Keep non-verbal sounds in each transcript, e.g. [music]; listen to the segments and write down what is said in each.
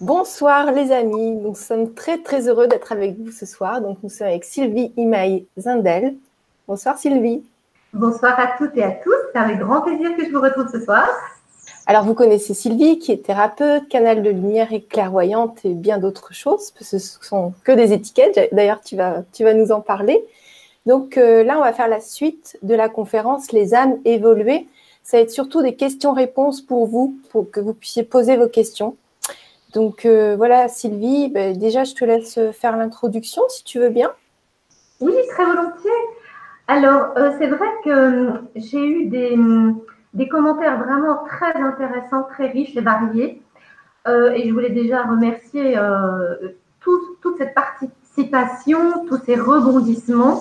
Bonsoir les amis, nous sommes très très heureux d'être avec vous ce soir. Donc nous sommes avec Sylvie Imaï Zindel. Bonsoir Sylvie. Bonsoir à toutes et à tous, c'est avec grand plaisir que je vous retrouve ce soir. Alors vous connaissez Sylvie qui est thérapeute, canal de lumière et clairvoyante et bien d'autres choses. Ce sont que des étiquettes, d'ailleurs tu vas, tu vas nous en parler. Donc euh, là on va faire la suite de la conférence Les âmes évoluées. Ça va être surtout des questions-réponses pour vous, pour que vous puissiez poser vos questions. Donc euh, voilà, Sylvie, ben, déjà je te laisse faire l'introduction si tu veux bien. Oui, très volontiers. Alors, euh, c'est vrai que euh, j'ai eu des, commentaires vraiment très intéressants, très riches et variés. et je voulais déjà remercier toute cette participation, tous ces rebondissements,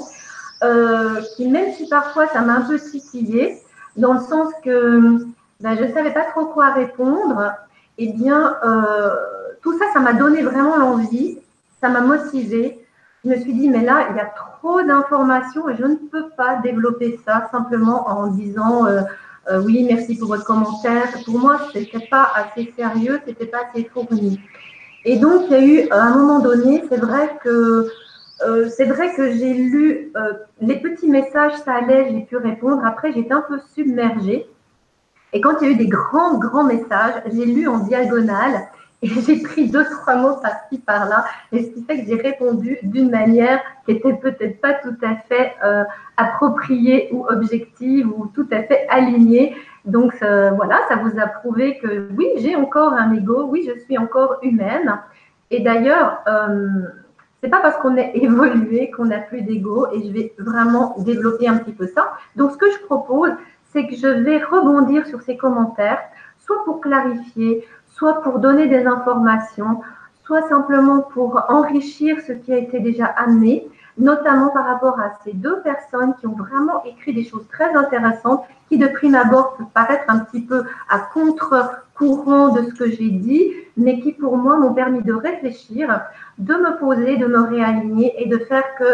qui même si parfois ça m'a un peu titillé, dans le sens que ben, je ne savais pas trop quoi répondre, eh bien, euh, tout ça, ça m'a donné vraiment l'envie, ça m'a motivé. Je me suis dit, mais là, il y a trop d'informations et je ne peux pas développer ça simplement en disant, euh, euh, oui, merci pour votre commentaire. Pour moi, ce n'était pas assez sérieux, ce n'était pas assez fourni. Et donc, il y a eu, à un moment donné, c'est vrai que c'est vrai que j'ai lu les petits messages, ça allait, j'ai pu répondre. Après, j'étais un peu submergée. Et quand il y a eu des grands, grands messages, j'ai lu en diagonale et [laughs] j'ai pris deux, trois mots par-ci, par-là. Et ce qui fait que j'ai répondu d'une manière qui était peut-être pas tout à fait euh, appropriée ou objective ou tout à fait alignée. Donc euh, voilà, ça vous a prouvé que oui, j'ai encore un ego, oui, je suis encore humaine. Et d'ailleurs, euh, c'est pas parce qu'on est [laughs] évolué qu'on n'a plus d'ego. Et je vais vraiment développer un petit peu ça. Donc ce que je propose, c'est que je vais rebondir sur ces commentaires, soit pour clarifier, soit pour donner des informations, soit simplement pour enrichir ce qui a été déjà amené, notamment par rapport à ces deux personnes qui ont vraiment écrit des choses très intéressantes, qui de prime abord peuvent paraître un petit peu à contre-courant de ce que j'ai dit, mais qui pour moi m'ont permis de réfléchir, de me poser, de me réaligner et de faire que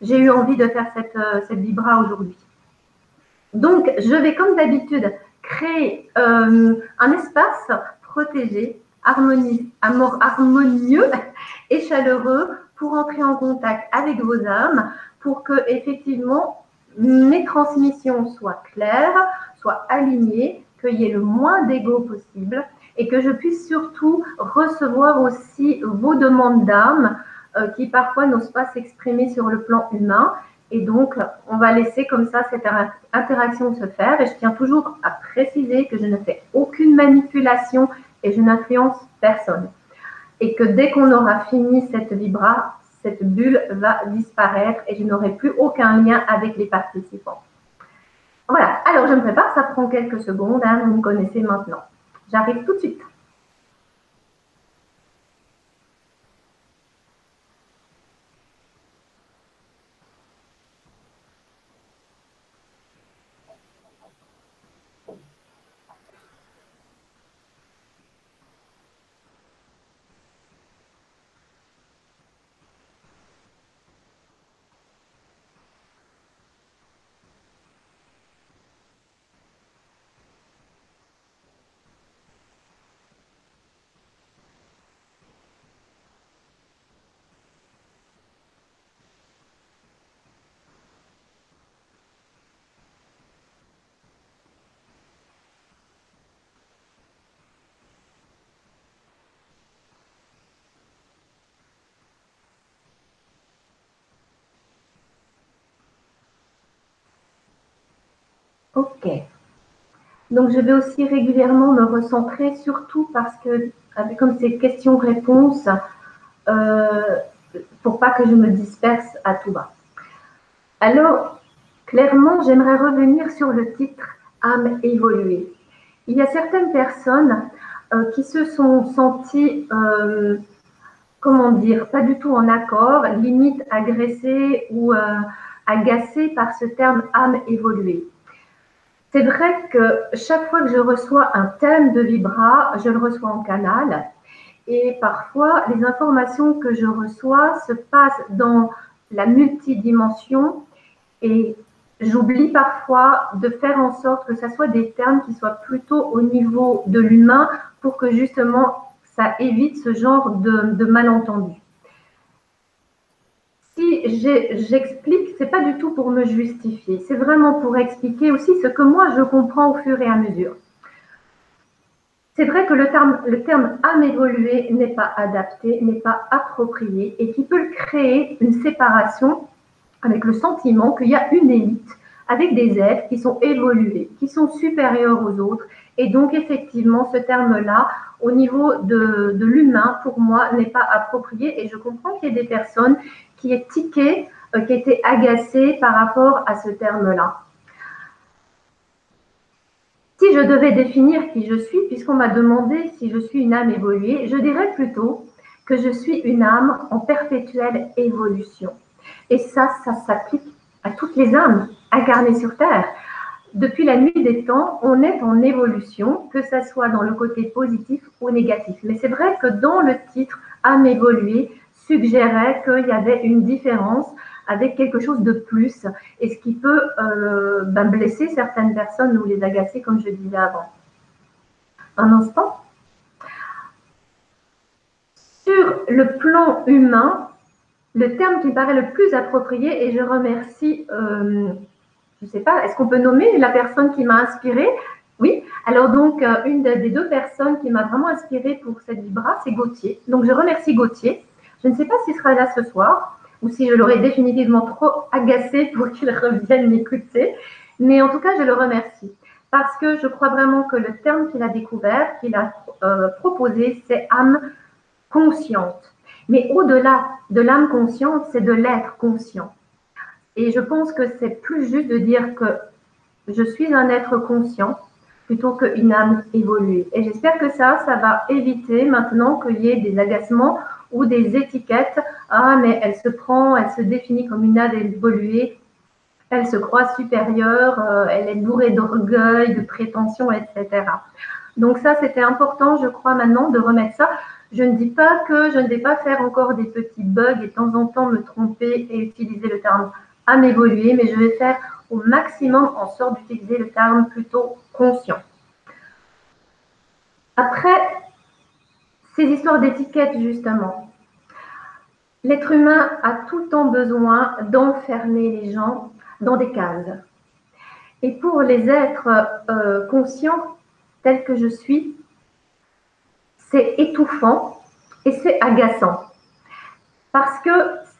j'ai eu envie de faire cette, euh, cette vibra aujourd'hui. Donc, je vais comme d'habitude créer euh, un espace protégé, harmonieux [laughs] et chaleureux pour entrer en contact avec vos âmes, pour que effectivement mes transmissions soient claires, soient alignées, qu'il y ait le moins d'ego possible et que je puisse surtout recevoir aussi vos demandes d'âme euh, qui parfois n'osent pas s'exprimer sur le plan humain et donc, on va laisser comme ça cette interaction se faire. Et je tiens toujours à préciser que je ne fais aucune manipulation et je n'influence personne. Et que dès qu'on aura fini cette vibra, cette bulle va disparaître et je n'aurai plus aucun lien avec les participants. Voilà, alors je me prépare, ça prend quelques secondes, hein, vous me connaissez maintenant. J'arrive tout de suite. Ok. Donc, je vais aussi régulièrement me recentrer, surtout parce que, comme ces questions-réponses, euh, pour pas que je me disperse à tout bas. Alors, clairement, j'aimerais revenir sur le titre âme évoluée. Il y a certaines personnes euh, qui se sont senties, euh, comment dire, pas du tout en accord, limite agressées ou agacées par ce terme âme évoluée. C'est vrai que chaque fois que je reçois un thème de Vibra, je le reçois en canal. Et parfois, les informations que je reçois se passent dans la multidimension et j'oublie parfois de faire en sorte que ce soit des termes qui soient plutôt au niveau de l'humain pour que justement ça évite ce genre de, de malentendu. J'explique, c'est pas du tout pour me justifier, c'est vraiment pour expliquer aussi ce que moi je comprends au fur et à mesure. C'est vrai que le terme, le âme évoluée n'est pas adapté, n'est pas approprié et qui peut créer une séparation avec le sentiment qu'il y a une élite avec des êtres qui sont évolués, qui sont supérieurs aux autres. Et donc, effectivement, ce terme-là, au niveau de l'humain, pour moi, n'est pas approprié. Et je comprends qu'il y ait des personnes qui aient tiqué, euh, qui étaient agacées par rapport à ce terme-là. Si je devais définir qui je suis, puisqu'on m'a demandé si je suis une âme évoluée, je dirais plutôt que je suis une âme en perpétuelle évolution. Et ça, ça s'applique à toutes les âmes incarnées sur Terre. Depuis la nuit des temps, on est en évolution, que ce soit dans le côté positif ou négatif. Mais c'est vrai que dans le titre âme évoluée suggérait qu'il y avait une différence avec quelque chose de plus et ce qui peut euh, ben, blesser certaines personnes ou les agacer, comme je disais avant. Un instant. Sur le plan humain, le terme qui paraît le plus approprié, et je remercie, euh, je ne sais pas, est-ce qu'on peut nommer la personne qui m'a inspirée? Oui, alors donc, euh, une des deux personnes qui m'a vraiment inspirée pour cette vibra, c'est Gauthier. Donc, je remercie Gauthier. Je ne sais pas s'il sera là ce soir ou si je l'aurais définitivement trop agacé pour qu'il revienne m'écouter. Mais en tout cas, je le remercie parce que je crois vraiment que le terme qu'il a découvert, qu'il a euh, proposé, c'est âme consciente. Mais au-delà de l'âme consciente, c'est de l'être conscient. Et je pense que c'est plus juste de dire que je suis un être conscient plutôt qu'une âme évoluée. Et j'espère que ça, ça va éviter maintenant qu'il y ait des agacements ou des étiquettes. Ah, mais elle se prend, elle se définit comme une âme évoluée, elle se croit supérieure, euh, elle est bourrée d'orgueil, de prétention, etc. Donc ça, c'était important, je crois, maintenant de remettre ça. Je ne dis pas que je ne vais pas faire encore des petits bugs et de temps en temps me tromper et utiliser le terme à m'évoluer, mais je vais faire au maximum en sorte d'utiliser le terme plutôt conscient. Après, ces histoires d'étiquettes, justement, l'être humain a tout le temps besoin d'enfermer les gens dans des cases. Et pour les êtres euh, conscients tels que je suis, c'est étouffant et c'est agaçant. Parce que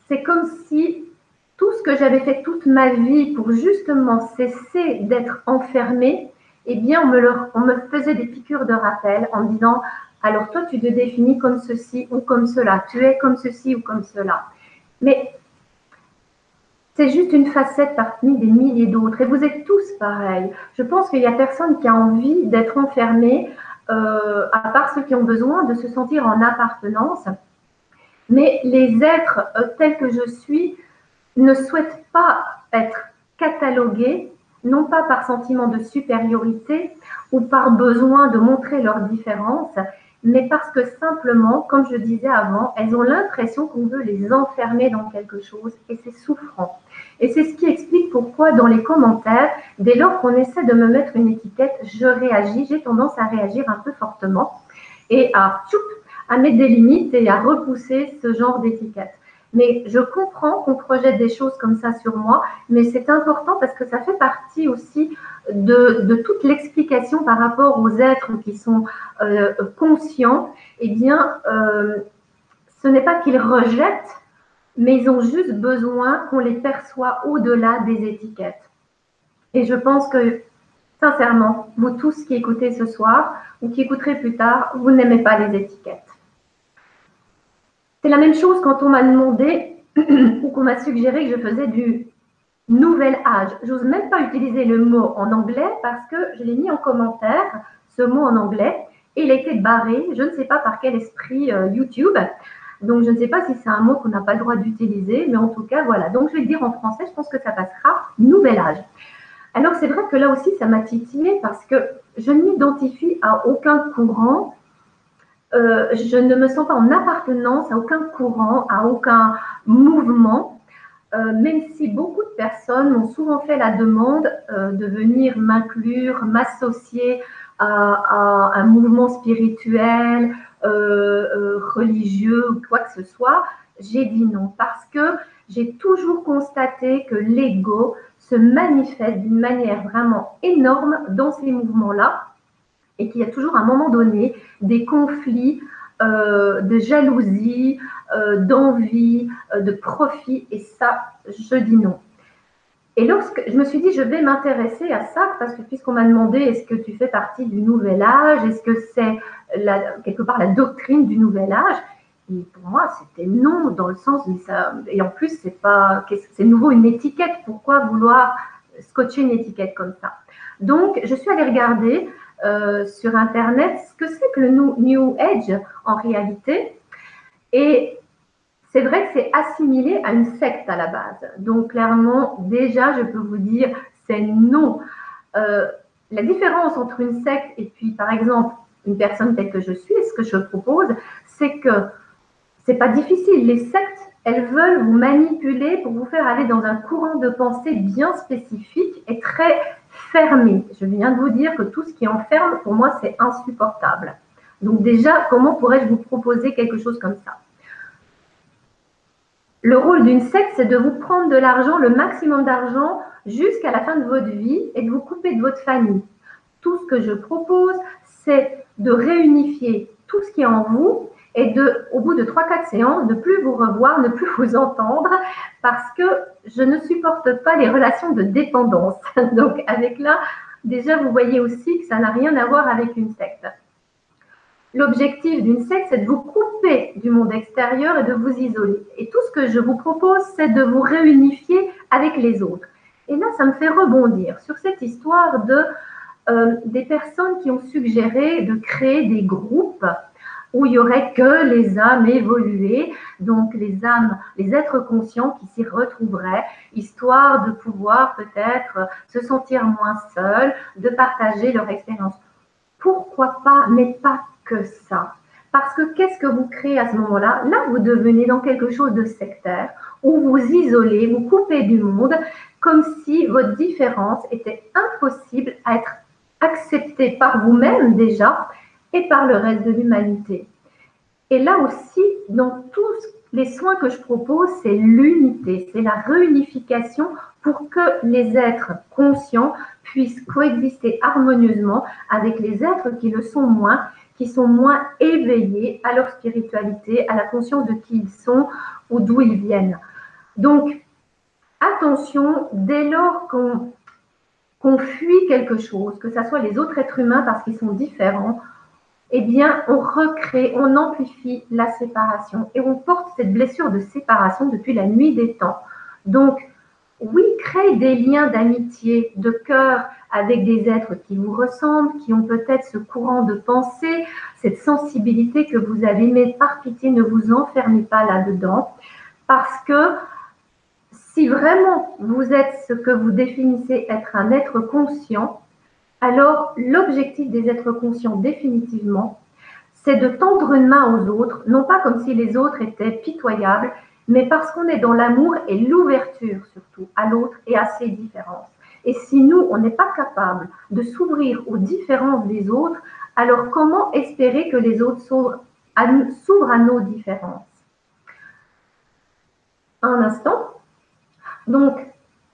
c'est comme si tout ce que j'avais fait toute ma vie pour justement cesser d'être enfermé, eh bien, on me, faisait des piqûres de rappel en disant alors toi, tu te définis comme ceci ou comme cela, tu es comme ceci ou comme cela. Mais c'est juste une facette parmi des milliers d'autres et vous êtes tous pareils. Je pense qu'il n'y a personne qui a envie d'être enfermé euh, à part ceux qui ont besoin de se sentir en appartenance. Mais les êtres euh, tels que je suis ne souhaitent pas être catalogués, non pas par sentiment de supériorité ou par besoin de montrer leur différence, mais parce que simplement, comme je disais avant, elles ont l'impression qu'on veut les enfermer dans quelque chose et c'est souffrant. Et c'est ce qui explique pourquoi dans les commentaires, dès lors qu'on essaie de me mettre une étiquette, je réagis, j'ai tendance à réagir un peu fortement et à, à mettre des limites et à repousser ce genre d'étiquette. Mais je comprends qu'on projette des choses comme ça sur moi, mais c'est important parce que ça fait partie aussi de, toute l'explication par rapport aux êtres qui sont euh, conscients. Eh bien, euh, ce n'est pas qu'ils rejettent, mais ils ont juste besoin qu'on les perçoit au-delà des étiquettes. Et je pense que, sincèrement, vous tous qui écoutez ce soir ou qui écouterez plus tard, vous n'aimez pas les étiquettes. C'est la même chose quand on m'a demandé [clears throat] ou qu'on m'a suggéré que je faisais du nouvel âge. J'ose même pas utiliser le mot en anglais parce que je l'ai mis en commentaire, ce mot en anglais, et il a été barré, je ne sais pas par quel esprit euh, YouTube. Donc, je ne sais pas si c'est un mot qu'on n'a pas le droit d'utiliser, mais en tout cas, voilà. Donc, je vais le dire en français, je pense que ça passera. Nouvel âge. Alors, c'est vrai que là aussi, ça m'a titillé parce que je ne m'identifie à aucun courant. Euh, je ne me sens pas en appartenance à aucun courant, à aucun mouvement, euh, même si beaucoup de personnes m'ont souvent fait la demande euh, de venir m'inclure, m'associer à, un mouvement spirituel religieux ou quoi que ce soit, j'ai dit non. Parce que j'ai toujours constaté que l'ego se manifeste d'une manière vraiment énorme dans ces mouvements-là et qu'il y a toujours à un moment donné des conflits euh, de jalousie, euh, d'envie, euh, de profit, et ça, je dis non. Et lorsque je me suis dit, je vais m'intéresser à ça, parce que puisqu'on m'a demandé, est-ce que tu fais partie du nouvel âge, est-ce que c'est quelque part la doctrine du nouvel âge et pour moi, c'était non, dans le sens, et en plus, c'est pas, c'est nouveau une étiquette. Pourquoi vouloir scotcher une étiquette comme ça? Donc, je suis allée regarder euh, sur Internet ce que c'est que le New Age en réalité. Et c'est vrai que c'est assimilé à une secte à la base. Donc clairement, déjà, je peux vous dire, c'est non. Euh, la différence entre une secte et puis, par exemple, une personne telle que je suis, ce que je propose, c'est que c'est pas difficile. Les sectes, elles veulent vous manipuler pour vous faire aller dans un courant de pensée bien spécifique et très fermé. Je viens de vous dire que tout ce qui enferme, pour moi, c'est insupportable. Donc déjà, comment pourrais-je vous proposer quelque chose comme ça? Le rôle d'une secte, c'est de vous prendre de l'argent, le maximum d'argent, jusqu'à la fin de votre vie et de vous couper de votre famille. Tout ce que je propose, c'est de réunifier tout ce qui est en vous et de, au bout de 3-4 séances, ne plus vous revoir, ne plus [laughs] vous entendre, parce que je ne supporte pas les relations de dépendance. [laughs] Donc avec là, déjà, vous voyez aussi que ça n'a rien à voir avec une secte. L'objectif d'une secte, c'est de vous couper du monde extérieur et de vous isoler. Et tout ce que je vous propose, c'est de vous réunifier avec les autres. Et là, ça me fait rebondir sur cette histoire de euh, des personnes qui ont suggéré de créer des groupes où il y aurait que les âmes évoluées, donc les âmes, les êtres conscients qui s'y retrouveraient, histoire de pouvoir peut-être se sentir moins seuls, de partager leur expérience. Pourquoi pas, mais pas que ça. Parce que qu'est-ce que vous créez à ce moment-là? Là, vous devenez dans quelque chose de sectaire, où vous isolez, vous coupez du monde, comme si votre différence était impossible à être acceptée par vous-même déjà et par le reste de l'humanité. Et là aussi, dans tous les soins que je propose, c'est l'unité, c'est la réunification pour que les êtres conscients puissent coexister harmonieusement avec les êtres qui le sont moins, qui sont moins éveillés à leur spiritualité, à la conscience de qui ils sont ou d'où ils viennent. Donc, attention, dès lors qu'on fuit quelque chose, que ce soit les autres êtres humains parce qu'ils sont différents, eh bien, on recrée, on amplifie la séparation et on porte cette blessure de séparation depuis la nuit des temps. Donc, oui, créez des liens d'amitié, de cœur avec des êtres qui vous ressemblent, qui ont peut-être ce courant de pensée, cette sensibilité que vous avez, mais par pitié, ne vous enfermez pas là-dedans, parce que si vraiment vous êtes ce que vous définissez être un être conscient, alors l'objectif des êtres conscients définitivement, c'est de tendre une main aux autres, non pas comme si les autres étaient pitoyables, mais parce qu'on est dans l'amour et l'ouverture surtout à l'autre et à ses différences. Et si nous, on n'est pas capable de s'ouvrir aux différences des autres, alors comment espérer que les autres s'ouvrent à, nos différences? Un instant. Donc,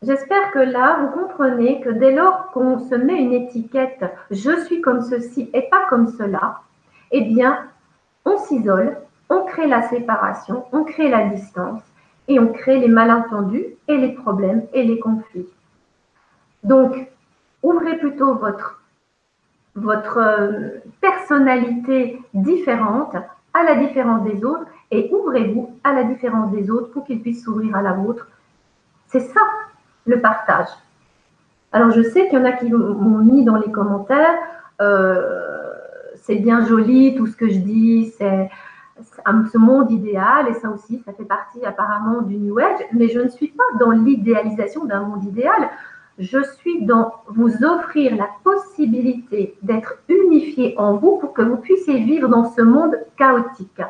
J'espère que là, vous comprenez que dès lors qu'on se met une étiquette je suis comme ceci et pas comme cela, eh bien, on s'isole, on crée la séparation, on crée la distance et on crée les malentendus et les problèmes et les conflits. Donc, ouvrez plutôt votre, votre euh, personnalité différente à la différence des autres et ouvrez-vous à la différence des autres pour qu'ils puissent s'ouvrir à la vôtre. C'est ça le partage. Alors, je sais qu'il y en a qui m'ont mis dans les commentaires, euh, c'est bien joli, tout ce que je dis, c'est ce monde idéal, et ça aussi, ça fait partie apparemment du New Age, mais je ne suis pas dans l'idéalisation d'un monde idéal, je suis dans vous offrir la possibilité d'être unifié en vous pour que vous puissiez vivre dans ce monde chaotique.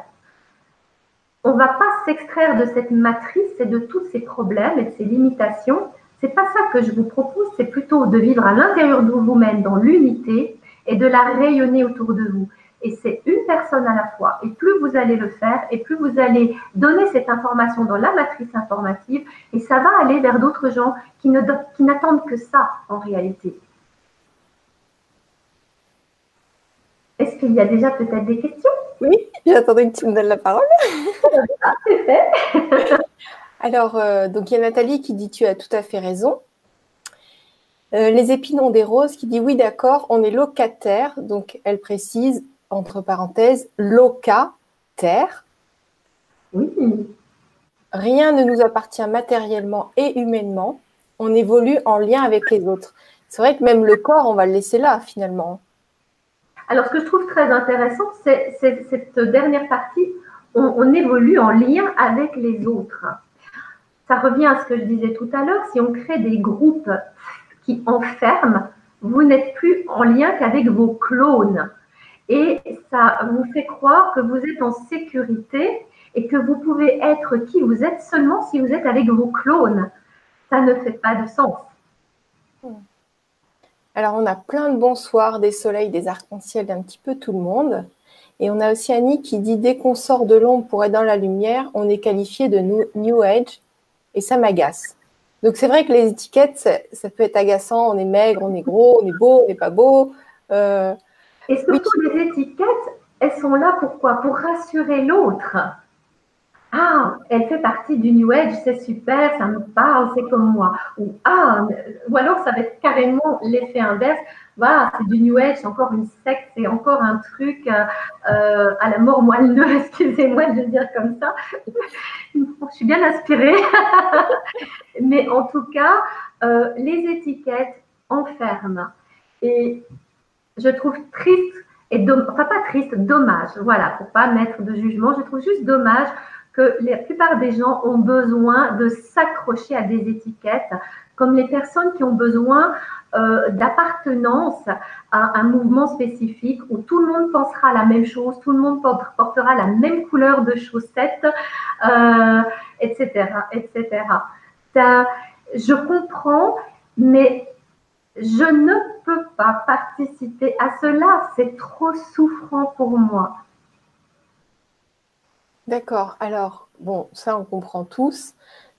On ne va pas s'extraire de cette matrice et de tous ces problèmes et de ces limitations c'est pas ça que je vous propose, c'est plutôt de vivre à l'intérieur de vous-même dans l'unité et de la rayonner autour de vous. Et c'est une personne à la fois. Et plus vous allez le faire, et plus vous allez donner cette information dans la matrice informative, et ça va aller vers d'autres gens qui n'attendent que ça en réalité. Est-ce qu'il y a déjà peut-être des questions? Oui, j'attendais que tu me donnes la parole. ah, c'est fait. [laughs] Alors, euh, donc il y a Nathalie qui dit tu as tout à fait raison. Euh, les épinons des roses qui dit oui, d'accord, on est locataire. Donc, elle précise, entre parenthèses, locataire. Oui. Rien ne nous appartient matériellement et humainement. On évolue en lien avec les autres. C'est vrai que même le corps, on va le laisser là, finalement. Alors, ce que je trouve très intéressant, c'est cette dernière partie. on évolue en lien avec les autres. Ça revient à ce que je disais tout à l'heure. Si on crée des groupes qui enferme, vous n'êtes plus en lien qu'avec vos clones. Et ça vous fait croire que vous êtes en sécurité et que vous pouvez être qui vous êtes seulement si vous êtes avec vos clones. Ça ne fait pas de sens. Alors, on a plein de bonsoirs, des soleils, des arcs-en-ciel d'un petit peu tout le monde. Et on a aussi Annie qui dit dès qu'on sort de l'ombre pour être dans la lumière, on est qualifié de New Age et ça m'agace. Donc c'est vrai que les étiquettes, ça, peut être agaçant. On est maigre, on est gros, on est beau, on n'est pas beau. Euh, et surtout les étiquettes, elles sont là pourquoi Pour rassurer l'autre. Ah, elle fait partie du New Age, c'est super, ça me parle, c'est comme moi. Ou ah, alors ça va être carrément l'effet inverse. Voilà, c'est du New Age, c'est encore une secte, c'est encore un truc euh, euh, à la mort moelleux, [laughs] excusez-moi de le dire comme ça. [laughs] Je suis bien inspirée. [laughs] Mais en tout cas, euh, les étiquettes enferment. Et je trouve triste, et enfin pas triste, dommage, voilà, pour pas mettre de jugement, je trouve juste dommage que la plupart des gens ont besoin de s'accrocher à des étiquettes, comme les personnes qui ont besoin euh, d'appartenance à un mouvement spécifique où tout le monde pensera la même chose, tout le monde portera la même couleur de chaussettes, etc., euh, etc. je comprends, mais je ne peux pas participer à cela. C'est trop souffrant pour moi. D'accord. Alors, bon, ça, on comprend tous.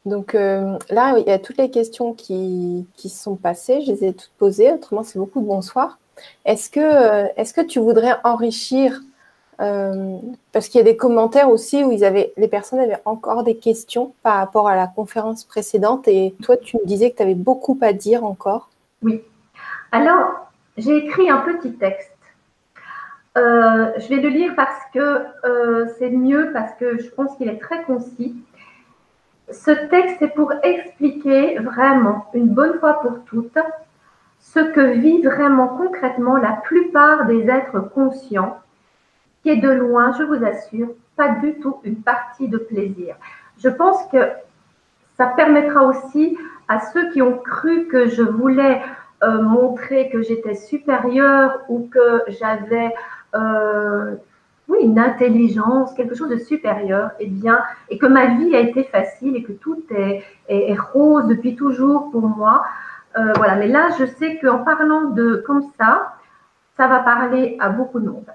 Donc euh, là, il y a toutes les questions qui, qui sont passées. Je les ai toutes posées. Autrement, c'est beaucoup de bonsoir. Est-ce que, euh, tu voudrais enrichir euh, Parce qu'il y a des commentaires aussi où ils avaient, les personnes avaient encore des questions par rapport à la conférence précédente. Et toi, tu me disais que tu avais beaucoup à dire encore. Oui. Alors, j'ai écrit un petit texte euh, je vais le lire parce que euh, c'est mieux, parce que je pense qu'il est très concis. Ce texte est pour expliquer vraiment, une bonne fois pour toutes, ce que vit vraiment concrètement la plupart des êtres conscients, qui est de loin, je vous assure, pas du tout une partie de plaisir. Je pense que ça permettra aussi à ceux qui ont cru que je voulais euh, montrer que j'étais supérieure ou que j'avais euh, oui, une intelligence, quelque chose de supérieur, et eh bien, et que ma vie a été facile et que tout est, rose depuis toujours pour moi. Euh, voilà, mais là, je sais qu'en parlant de comme ça, ça va parler à beaucoup de monde.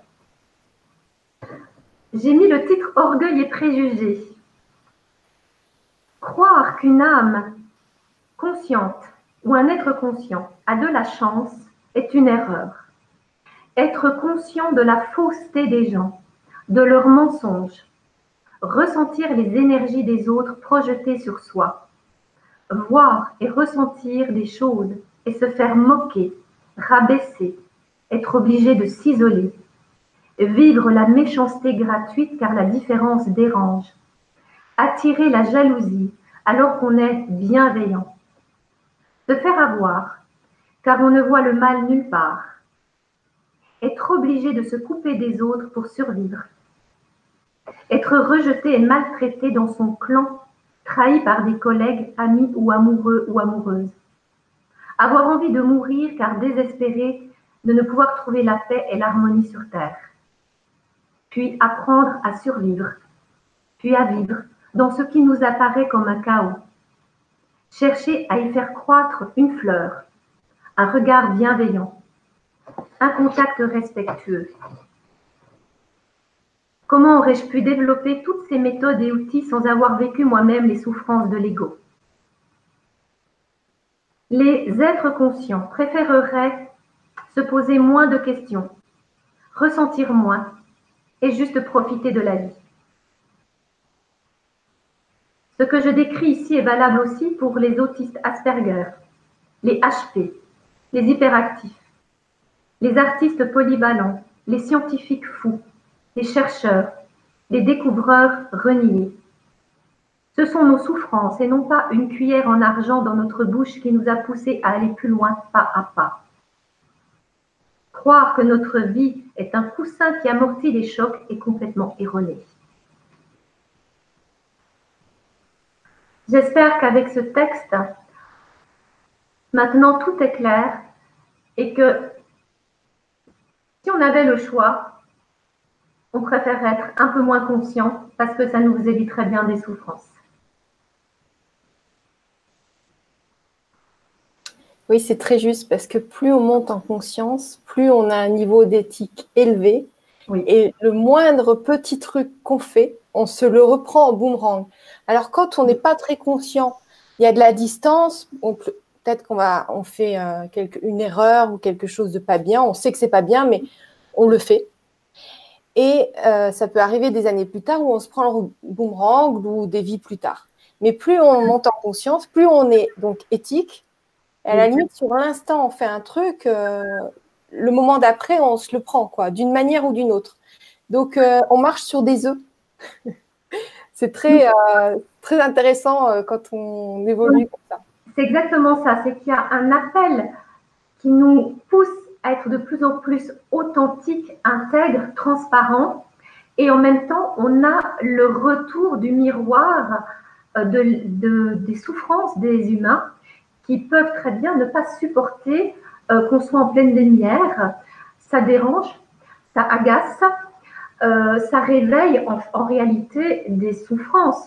J'ai mis le titre Orgueil et préjugés. Croire qu'une âme consciente ou un être conscient a de la chance est une erreur. Être conscient de la fausseté des gens, de leurs mensonges, ressentir les énergies des autres projetées sur soi, voir et ressentir des choses et se faire moquer, rabaisser, être obligé de s'isoler, vivre la méchanceté gratuite car la différence dérange, attirer la jalousie alors qu'on est bienveillant, se faire avoir car on ne voit le mal nulle part, être obligé de se couper des autres pour survivre, être rejeté et maltraité dans son clan, trahi par des collègues, amis ou amoureux ou amoureuses, avoir envie de mourir car désespéré de ne pouvoir trouver la paix et l'harmonie sur Terre, puis apprendre à survivre, puis à vivre dans ce qui nous apparaît comme un chaos, chercher à y faire croître une fleur, un regard bienveillant, un contact respectueux, Comment aurais-je pu développer toutes ces méthodes et outils sans avoir vécu moi-même les souffrances de l'ego? Les êtres conscients préféreraient se poser moins de questions, ressentir moins et juste profiter de la vie. Ce que je décris ici est valable aussi pour les autistes Asperger, les HP, les hyperactifs, les artistes polyvalents, les scientifiques fous, les chercheurs, les découvreurs reniés. Ce sont nos souffrances et non pas une cuillère en argent dans notre bouche qui nous a poussés à aller plus loin pas à pas. Croire que notre vie est un coussin qui amortit les chocs est complètement erroné. J'espère qu'avec ce texte, maintenant tout est clair et que si on avait le choix, on préfère être un peu moins conscient parce que ça nous éviterait bien des souffrances. Oui, c'est très juste parce que plus on monte en conscience, plus on a un niveau d'éthique élevé. Et le moindre petit truc qu'on fait, on se le reprend en boomerang. Alors quand on n'est pas très conscient, il y a de la distance, peut-être qu'on va, on fait euh, une erreur ou quelque chose de pas bien. On sait que c'est pas bien, mais on le fait. Et euh, ça peut arriver des années plus tard où on se prend le boomerang ou des vies plus tard. Mais plus on monte en conscience, plus on est donc éthique. Et à la limite, sur l'instant, on fait un truc, euh, le moment d'après, on se le prend, quoi, d'une manière ou d'une autre. Donc, on marche sur des œufs. [laughs] c'est très, très intéressant quand on évolue comme ça. C'est exactement ça. C'est qu'il y a un appel qui nous pousse à être de plus en plus authentique, intègre, transparent. Et en même temps, on a le retour du miroir euh, de, des souffrances des humains qui peuvent très bien ne pas supporter euh, qu'on soit en pleine lumière. Ça dérange, ça agace, euh, ça réveille en, réalité des souffrances.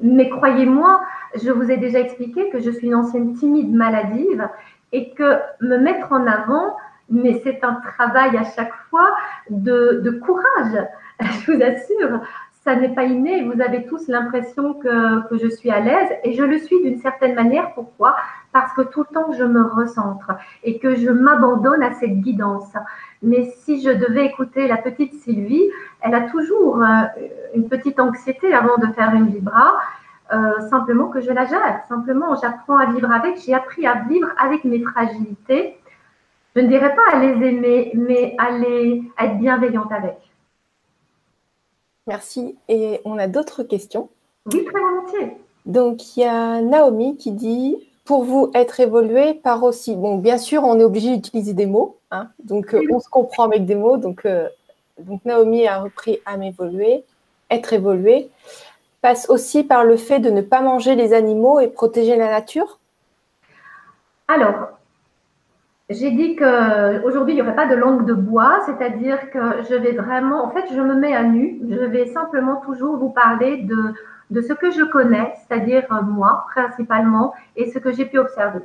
Mais croyez-moi, je vous ai déjà expliqué que je suis une ancienne timide maladive et que me mettre en avant, mais c'est un travail à chaque fois de, courage, [laughs] je vous assure. Ça n'est pas inné, vous avez tous l'impression que, que je suis à l'aise et je le suis d'une certaine manière. Pourquoi? Parce que tout le temps, je me recentre et que je m'abandonne à cette guidance. Mais si je devais écouter la petite Sylvie, elle a toujours euh, une petite anxiété avant de faire une vibra euh, simplement que je la gère. Simplement, j'apprends à vivre avec. J'ai appris à vivre avec mes fragilités. Je ne dirais pas à les aimer, mais à, les, être bienveillante avec. Merci. Et on a d'autres questions? Oui, très volontiers. Donc, il y a Naomi qui dit pour vous être évolué par aussi. Bon, bien sûr, on est obligé d'utiliser des mots. Hein. donc, euh, on se comprend avec des mots. Donc, euh, donc, Naomi a repris à m'évoluer, être évolué passe aussi par le fait de ne pas manger les animaux et protéger la nature? Alors, j'ai dit qu'aujourd'hui, il n'y aurait pas de langue de bois, c'est-à-dire que je vais vraiment, en fait, je me mets à nu, je vais simplement toujours vous parler de, de ce que je connais, c'est-à-dire euh, moi principalement, et ce que j'ai pu observer.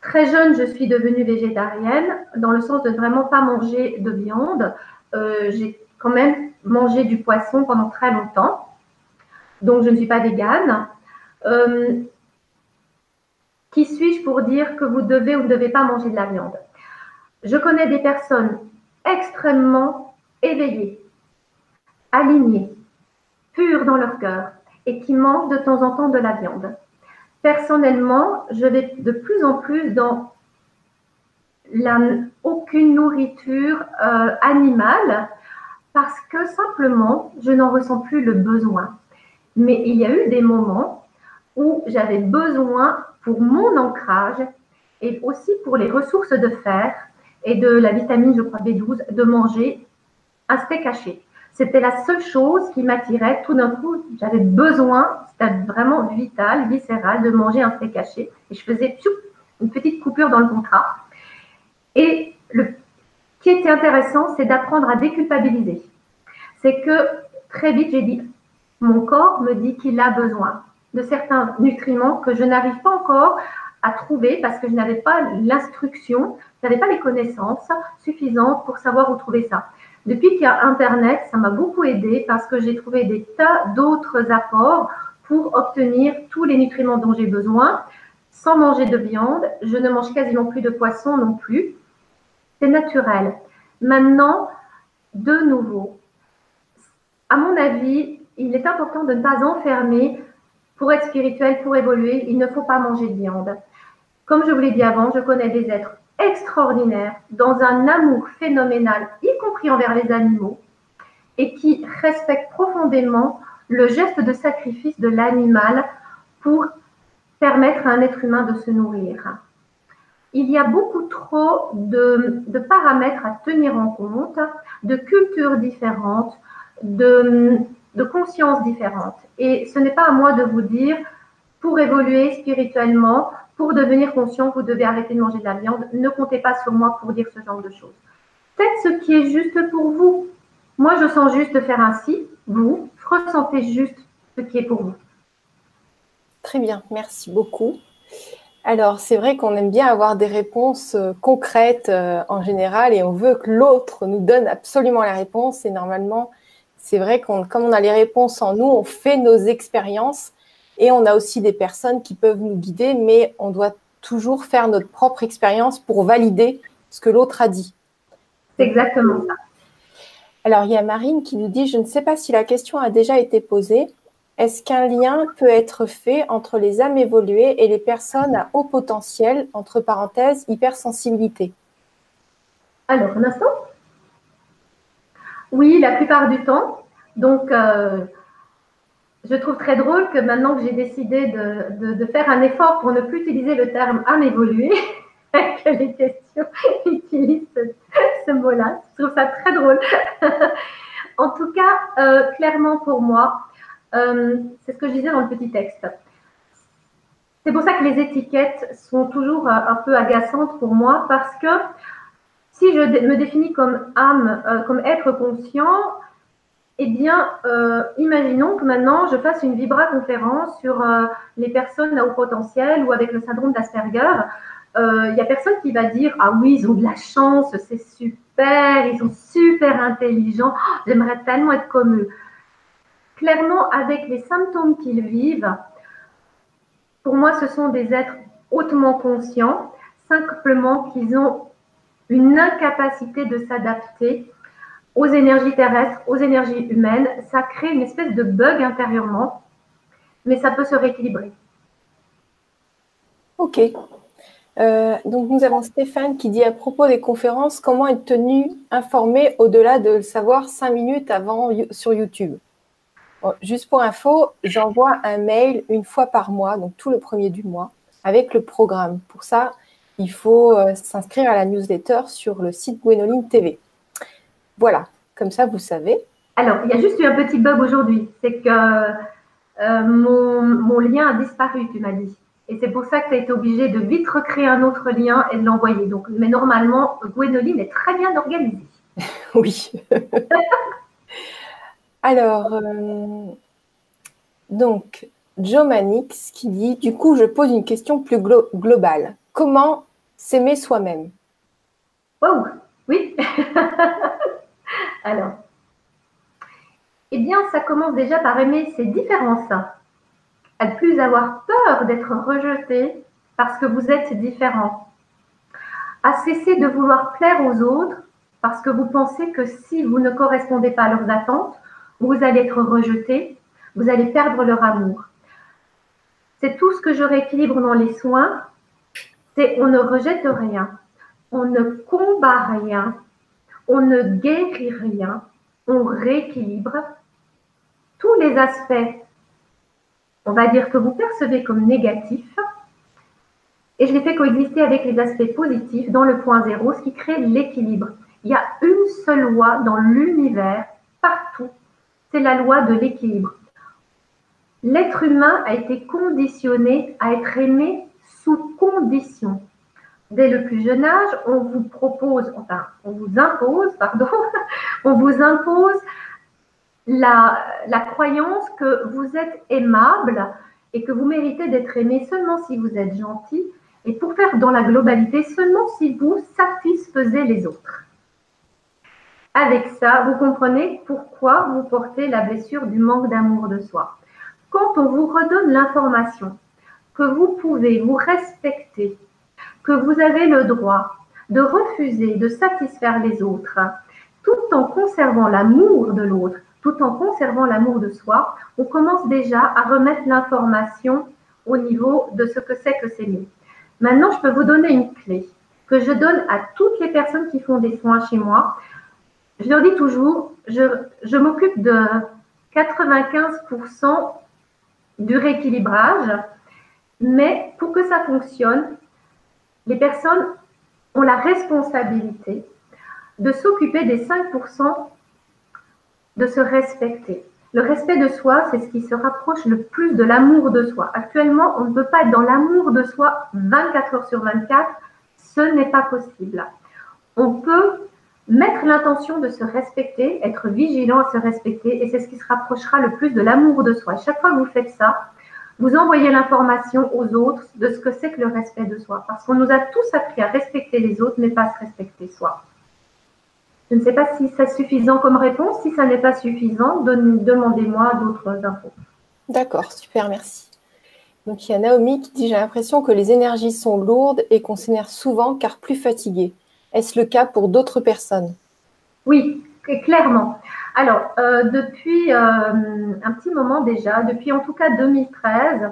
Très jeune, je suis devenue végétarienne, dans le sens de vraiment pas manger de viande. Euh, j'ai quand même mangé du poisson pendant très longtemps donc je ne suis pas végane. Euh, qui suis-je pour dire que vous devez ou ne devez pas manger de la viande? Je connais des personnes extrêmement éveillées, alignées, pures dans leur cœur et qui mangent de temps en temps de la viande. Personnellement, je vais de plus en plus dans aucune nourriture euh, animale parce que simplement, je n'en ressens plus le besoin. Mais il y a eu des moments où j'avais besoin pour mon ancrage et aussi pour les ressources de fer et de la vitamine, je crois, B12, de manger un steak haché. C'était la seule chose qui m'attirait. Tout d'un coup, j'avais besoin, c'était vraiment vital, viscéral, de manger un steak haché. Et je faisais une petite coupure dans le contrat. Et le qui était intéressant, c'est d'apprendre à déculpabiliser. C'est que très vite, j'ai dit mon corps me dit qu'il a besoin de certains nutriments que je n'arrive pas encore à trouver parce que je n'avais pas l'instruction, je n'avais pas les connaissances suffisantes pour savoir où trouver ça. Depuis qu'il y a Internet, ça m'a beaucoup aidé parce que j'ai trouvé des tas d'autres apports pour obtenir tous les nutriments dont j'ai besoin sans manger de viande. Je ne mange quasiment plus de poisson non plus. C'est naturel. Maintenant, de nouveau, à mon avis, il est important de ne pas enfermer pour être spirituel, pour évoluer, il ne faut pas manger de viande. Comme je vous l'ai dit avant, je connais des êtres extraordinaires, dans un amour phénoménal, y compris envers les animaux, et qui respectent profondément le geste de sacrifice de l'animal pour permettre à un être humain de se nourrir. Il y a beaucoup trop de, de paramètres à tenir en compte, de cultures différentes, de, de consciences différentes. Et ce n'est pas à moi de vous dire, pour évoluer spirituellement, pour devenir conscient, vous devez arrêter de manger de la viande. Ne comptez pas sur moi pour dire ce genre de choses. Faites ce qui est juste pour vous. Moi, je sens juste de faire ainsi. Vous, ressentez juste ce qui est pour vous. Très bien, merci beaucoup. Alors, c'est vrai qu'on aime bien avoir des réponses euh, concrètes euh, en général et on veut que l'autre nous donne absolument la réponse. Et normalement, c'est vrai qu'on, comme on a les réponses en nous, on fait nos expériences et on a aussi des personnes qui peuvent nous guider, mais on doit toujours faire notre propre expérience pour valider ce que l'autre a dit. C'est exactement ça. Alors, il y a Marine qui nous dit, je ne sais pas si la question a déjà été posée. Est-ce qu'un lien peut être fait entre les âmes évoluées et les personnes à haut potentiel, entre parenthèses, hypersensibilité? Alors, un instant. Oui, la plupart du temps. Donc, euh, je trouve très drôle que maintenant que j'ai décidé de, faire un effort pour ne plus utiliser le terme âme évoluée, [laughs] que les questions [laughs] utilisent ce, mot-là. Je trouve ça très drôle. [laughs] en tout cas, euh, clairement pour moi, euh, c'est ce que je disais dans le petit texte. C'est pour ça que les étiquettes sont toujours un peu agaçantes pour moi parce que si je me définis comme âme, euh, comme être conscient, eh bien, euh, imaginons que maintenant je fasse une vibra-conférence sur euh, les personnes à haut potentiel ou avec le syndrome d'Asperger. Il n'y a personne qui va dire Ah oui, ils ont de la chance, c'est super, ils sont super intelligents, oh, j'aimerais tellement être comme eux. Clairement, avec les symptômes qu'ils vivent, pour moi, ce sont des êtres hautement conscients, simplement qu'ils ont une incapacité de s'adapter aux énergies terrestres, aux énergies humaines. Ça crée une espèce de bug intérieurement, mais ça peut se rééquilibrer. Ok. Euh, donc nous avons Stéphane qui dit à propos des conférences, comment être tenu informé au-delà de le savoir cinq minutes avant sur YouTube? Juste pour info, j'envoie un mail une fois par mois, donc tout le premier du mois, avec le programme. Pour ça, il faut euh, s'inscrire à la newsletter sur le site Gwenoline TV. Voilà, comme ça vous savez. Alors, il y a juste eu un petit bug aujourd'hui, c'est que euh, mon, lien a disparu, tu m'as dit. Et c'est pour ça que tu as été obligé de vite recréer un autre lien et de l'envoyer. Donc, mais normalement, Gwenoline est très bien organisée. [laughs] oui. [laughs] Alors, euh, donc, Joe Manix qui dit, du coup, je pose une question plus globale. Comment s'aimer soi-même Wow, oui. [laughs] Alors, eh bien, ça commence déjà par aimer ses différences. À ne plus avoir peur d'être rejeté parce que vous êtes différent. À cesser de vouloir plaire aux autres parce que vous pensez que si vous ne correspondez pas à leurs attentes, vous allez être rejeté, vous allez perdre leur amour. C'est tout ce que je rééquilibre dans les soins c'est on ne rejette rien, on ne combat rien, on ne guérit rien, on rééquilibre tous les aspects, on va dire que vous percevez comme négatifs, et je les fais coexister avec les aspects positifs dans le point zéro, ce qui crée l'équilibre. Il y a une seule loi dans l'univers, partout, c'est la loi de l'équilibre. L'être humain a été conditionné à être aimé sous condition. Dès le plus jeune âge, on vous propose, enfin, on vous impose, pardon, [laughs] on vous impose la, la croyance que vous êtes aimable et que vous méritez d'être aimé seulement si vous êtes gentil, et pour faire dans la globalité seulement si vous satisfaisez les autres. Avec ça, vous comprenez pourquoi vous portez la blessure du manque d'amour de soi. Quand on vous redonne l'information que vous pouvez vous respecter, que vous avez le droit de refuser de satisfaire les autres, tout en conservant l'amour de l'autre, tout en conservant l'amour de soi, on commence déjà à remettre l'information au niveau de ce que c'est que s'aimer. Maintenant, je peux vous donner une clé que je donne à toutes les personnes qui font des soins chez moi. Je leur dis toujours, je m'occupe de 95% du rééquilibrage, mais pour que ça fonctionne, les personnes ont la responsabilité de s'occuper des 5% de se respecter. Le respect de soi, c'est ce qui se rapproche le plus de l'amour de soi. Actuellement, on ne peut pas être dans l'amour de soi 24 heures sur 24. Ce n'est pas possible. On peut mettre l'intention de se respecter, être vigilant à se respecter, et c'est ce qui se rapprochera le plus de l'amour de soi. Chaque fois que vous faites ça, vous envoyez l'information aux autres de ce que c'est que le respect de soi. Parce qu'on nous a tous appris à respecter les autres, mais pas à se respecter soi. Je ne sais pas si c'est suffisant comme réponse. Si ça n'est pas suffisant, demandez-moi d'autres infos. D'accord, super, merci. Donc il y a Naomi qui dit J'ai l'impression que les énergies sont lourdes et qu'on s'énerve souvent car plus fatigué. Est-ce le cas pour d'autres personnes? Oui, clairement. Alors, euh, depuis euh, un petit moment déjà, depuis en tout cas 2013,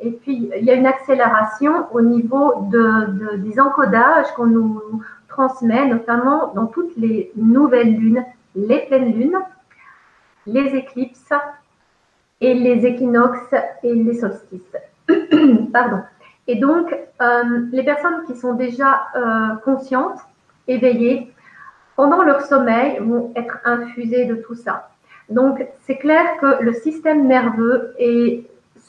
et puis il y a une accélération au niveau de, des encodages qu'on nous transmet, notamment dans toutes les nouvelles lunes, les pleines lunes, les éclipses et les équinoxes et les solstices. [clears throat] Pardon. Et donc, euh, les personnes qui sont déjà conscientes, éveillées, pendant leur sommeil, vont être infusées de tout ça. Donc, c'est clair que le système nerveux est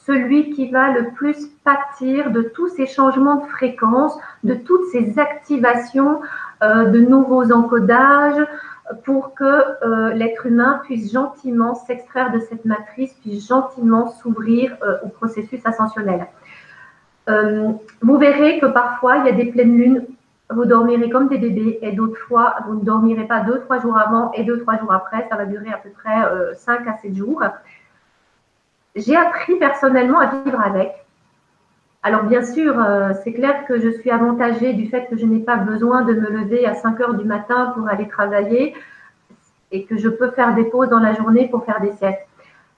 celui qui va le plus pâtir de tous ces changements de fréquence, de toutes ces activations euh, de nouveaux encodages pour que euh, l'être humain puisse gentiment s'extraire de cette matrice, puisse gentiment s'ouvrir euh, au processus ascensionnel. vous verrez que parfois, il y a des pleines lunes, vous dormirez comme des bébés, et d'autres fois, vous ne dormirez pas deux, trois jours avant et deux, trois jours après. Ça va durer à peu près 5 à 7 jours j'ai appris personnellement à vivre avec. Alors bien sûr, euh, c'est clair que je suis avantagée du fait que je n'ai pas besoin de me lever à 5 heures du matin pour aller travailler et que je peux faire des pauses dans la journée pour faire des siestes.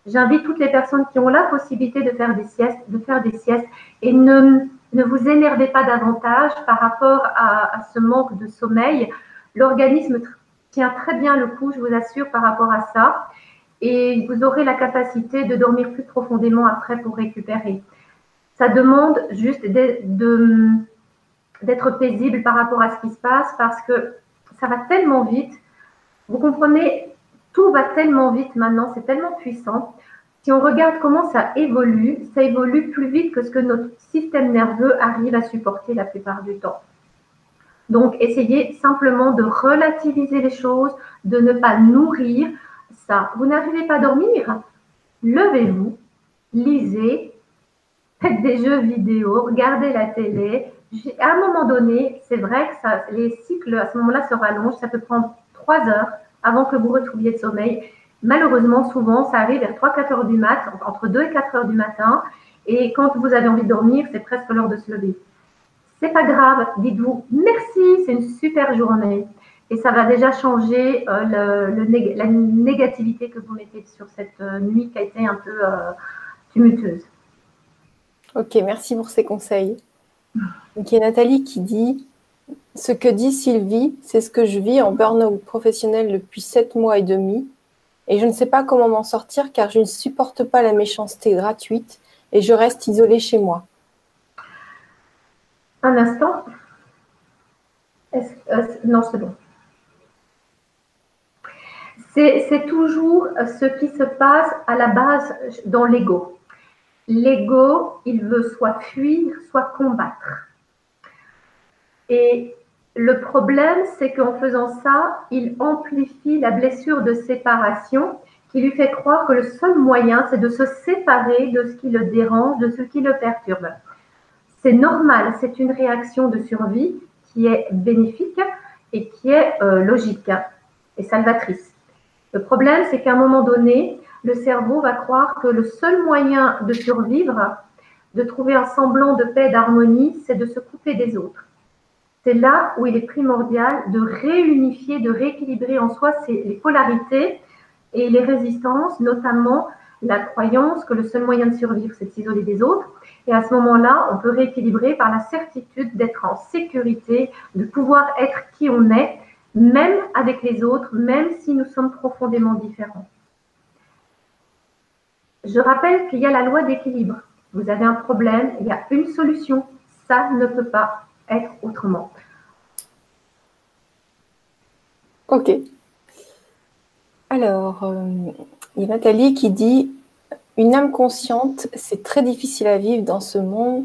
J'invite toutes les personnes qui ont la possibilité de faire des siestes, de faire des siestes et ne, ne vous énervez pas davantage par rapport à, ce manque de sommeil. L'organisme tient très bien le coup, je vous assure, par rapport à ça et vous aurez la capacité de dormir plus profondément après pour récupérer. Ça demande juste d'être paisible par rapport à ce qui se passe parce que ça va tellement vite. Vous comprenez, tout va tellement vite maintenant, c'est tellement puissant. Si on regarde comment ça évolue, ça évolue plus vite que ce que notre système nerveux arrive à supporter la plupart du temps. Donc, essayez simplement de relativiser les choses, de ne pas nourrir, ça. Vous n'arrivez pas à dormir? Levez-vous, lisez, faites des jeux vidéo, regardez la télé. À un moment donné, c'est vrai que les cycles à ce moment-là se rallongent. Ça peut prendre trois heures avant que vous retrouviez le sommeil. Malheureusement, souvent, ça arrive vers 3-4 heures du mat, entre 2 et 4 heures du matin. Et quand vous avez envie de dormir, c'est presque l'heure de se lever. C'est pas grave, dites-vous merci, c'est une super journée et ça va déjà changer euh, la négativité que vous mettez sur cette euh, nuit qui a été un peu euh, tumultueuse. Ok, merci pour ces conseils. Donc, il Nathalie qui dit Ce que dit Sylvie, c'est ce que je vis en burn-out professionnel depuis sept mois et demi. Et je ne sais pas comment m'en sortir car je ne supporte pas la méchanceté gratuite et je reste isolée chez moi. Un instant. non, c'est bon c'est toujours ce qui se passe à la base dans l'ego. L'ego, il veut soit fuir, soit combattre. Et le problème, c'est qu'en faisant ça, il amplifie la blessure de séparation qui lui fait croire que le seul moyen, c'est de se séparer de ce qui le dérange, de ce qui le perturbe. C'est normal, c'est une réaction de survie qui est bénéfique et qui est euh, logique et salvatrice. Le problème, c'est qu'à un moment donné, le cerveau va croire que le seul moyen de survivre, de trouver un semblant de paix, d'harmonie, c'est de se couper des autres. C'est là où il est primordial de réunifier, de rééquilibrer en soi les polarités et les résistances, notamment la croyance que le seul moyen de survivre, c'est de s'isoler des autres. Et à ce moment-là, on peut rééquilibrer par la certitude d'être en sécurité, de pouvoir être qui on est, même avec les autres, même si nous sommes profondément différents. Je rappelle qu'il y a la loi d'équilibre. Vous avez un problème, il y a une solution. Ça ne peut pas être autrement. Ok. Alors, euh, il y a Nathalie qui dit Une âme consciente, c'est très difficile à vivre dans ce monde.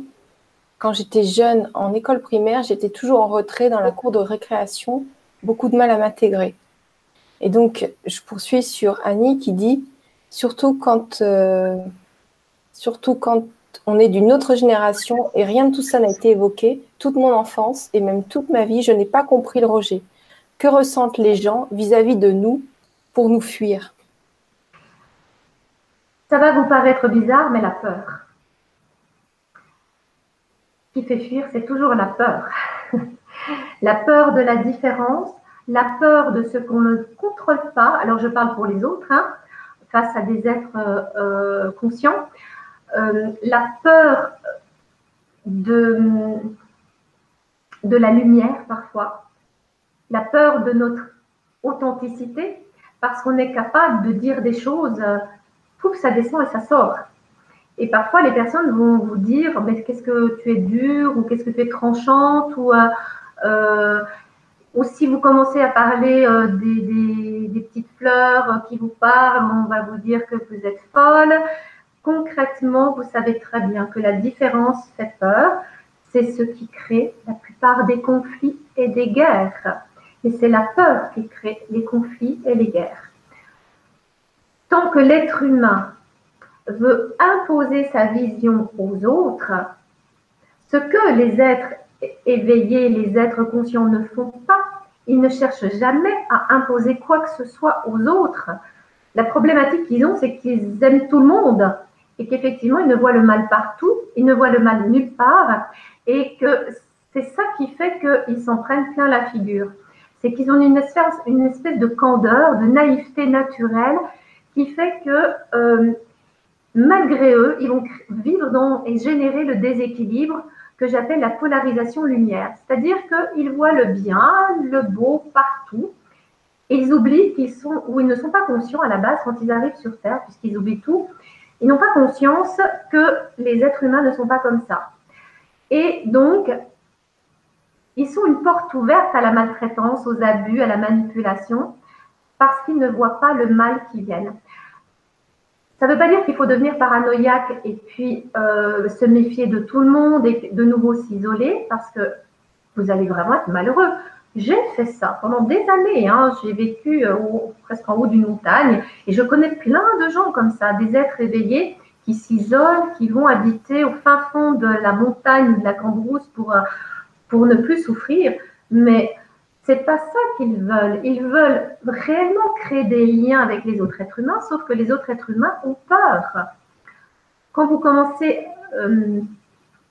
Quand j'étais jeune en école primaire, j'étais toujours en retrait dans la cour de récréation, beaucoup de mal à m'intégrer. Et donc, je poursuis sur Annie qui dit Surtout quand, euh, surtout quand on est d'une autre génération et rien de tout ça n'a été évoqué, toute mon enfance et même toute ma vie, je n'ai pas compris le rejet. Que ressentent les gens vis-à-vis -vis de nous pour nous fuir? Ça va vous paraître bizarre, mais la peur. Ce qui fait fuir, c'est toujours la peur. [laughs] la peur de la différence, la peur de ce qu'on ne contrôle pas. Alors, je parle pour les autres, hein, face à des êtres euh, euh, conscients. Euh, la peur de, la lumière parfois, la peur de notre authenticité, parce qu'on est capable de dire des choses, pouf, ça descend et ça sort. Et parfois, les personnes vont vous dire, mais qu'est-ce que tu es dur, ou qu'est-ce que tu es tranchante, ou, euh, ou si vous commencez à parler euh, des, petites fleurs qui vous parlent, on va vous dire que vous êtes folle. Concrètement, vous savez très bien que la différence fait peur. C'est ce qui crée la plupart des conflits et des guerres. Et c'est la peur qui crée les conflits et les guerres. Tant que l'être humain veut imposer sa vision aux autres, ce que les êtres éveillés, les êtres conscients ne font pas, ils ne cherchent jamais à imposer quoi que ce soit aux autres. La problématique qu'ils ont, c'est qu'ils aiment tout le monde et qu'effectivement, ils ne voient le mal partout, ils ne voient le mal nulle part et que c'est ça qui fait qu'ils s'en prennent plein la figure. C'est qu'ils ont une espèce, une espèce de candeur, de naïveté naturelle qui fait que euh, malgré eux, ils vont vivre dans et générer le déséquilibre que j'appelle la polarisation lumière. C'est-à-dire qu'ils voient le bien, le beau partout, et ils oublient qu'ils sont, ou ils ne sont pas conscients à la base quand ils arrivent sur Terre, puisqu'ils oublient tout, ils n'ont pas conscience que les êtres humains ne sont pas comme ça. Et donc, ils sont une porte ouverte à la maltraitance, aux abus, à la manipulation, parce qu'ils ne voient pas le mal qui vient. Ça ne veut pas dire qu'il faut devenir paranoïaque et puis euh, se méfier de tout le monde et de nouveau s'isoler, parce que vous allez vraiment être malheureux. J'ai fait ça pendant des années. Hein. J'ai vécu euh, presque en haut d'une montagne et je connais plein de gens comme ça, des êtres éveillés qui s'isolent, qui vont habiter au fin fond de la montagne de la Cambrousse pour, euh, pour ne plus souffrir. Mais c'est pas ça qu'ils veulent. Ils veulent réellement créer des liens avec les autres êtres humains, sauf que les autres êtres humains ont peur. Quand vous commencez, euh,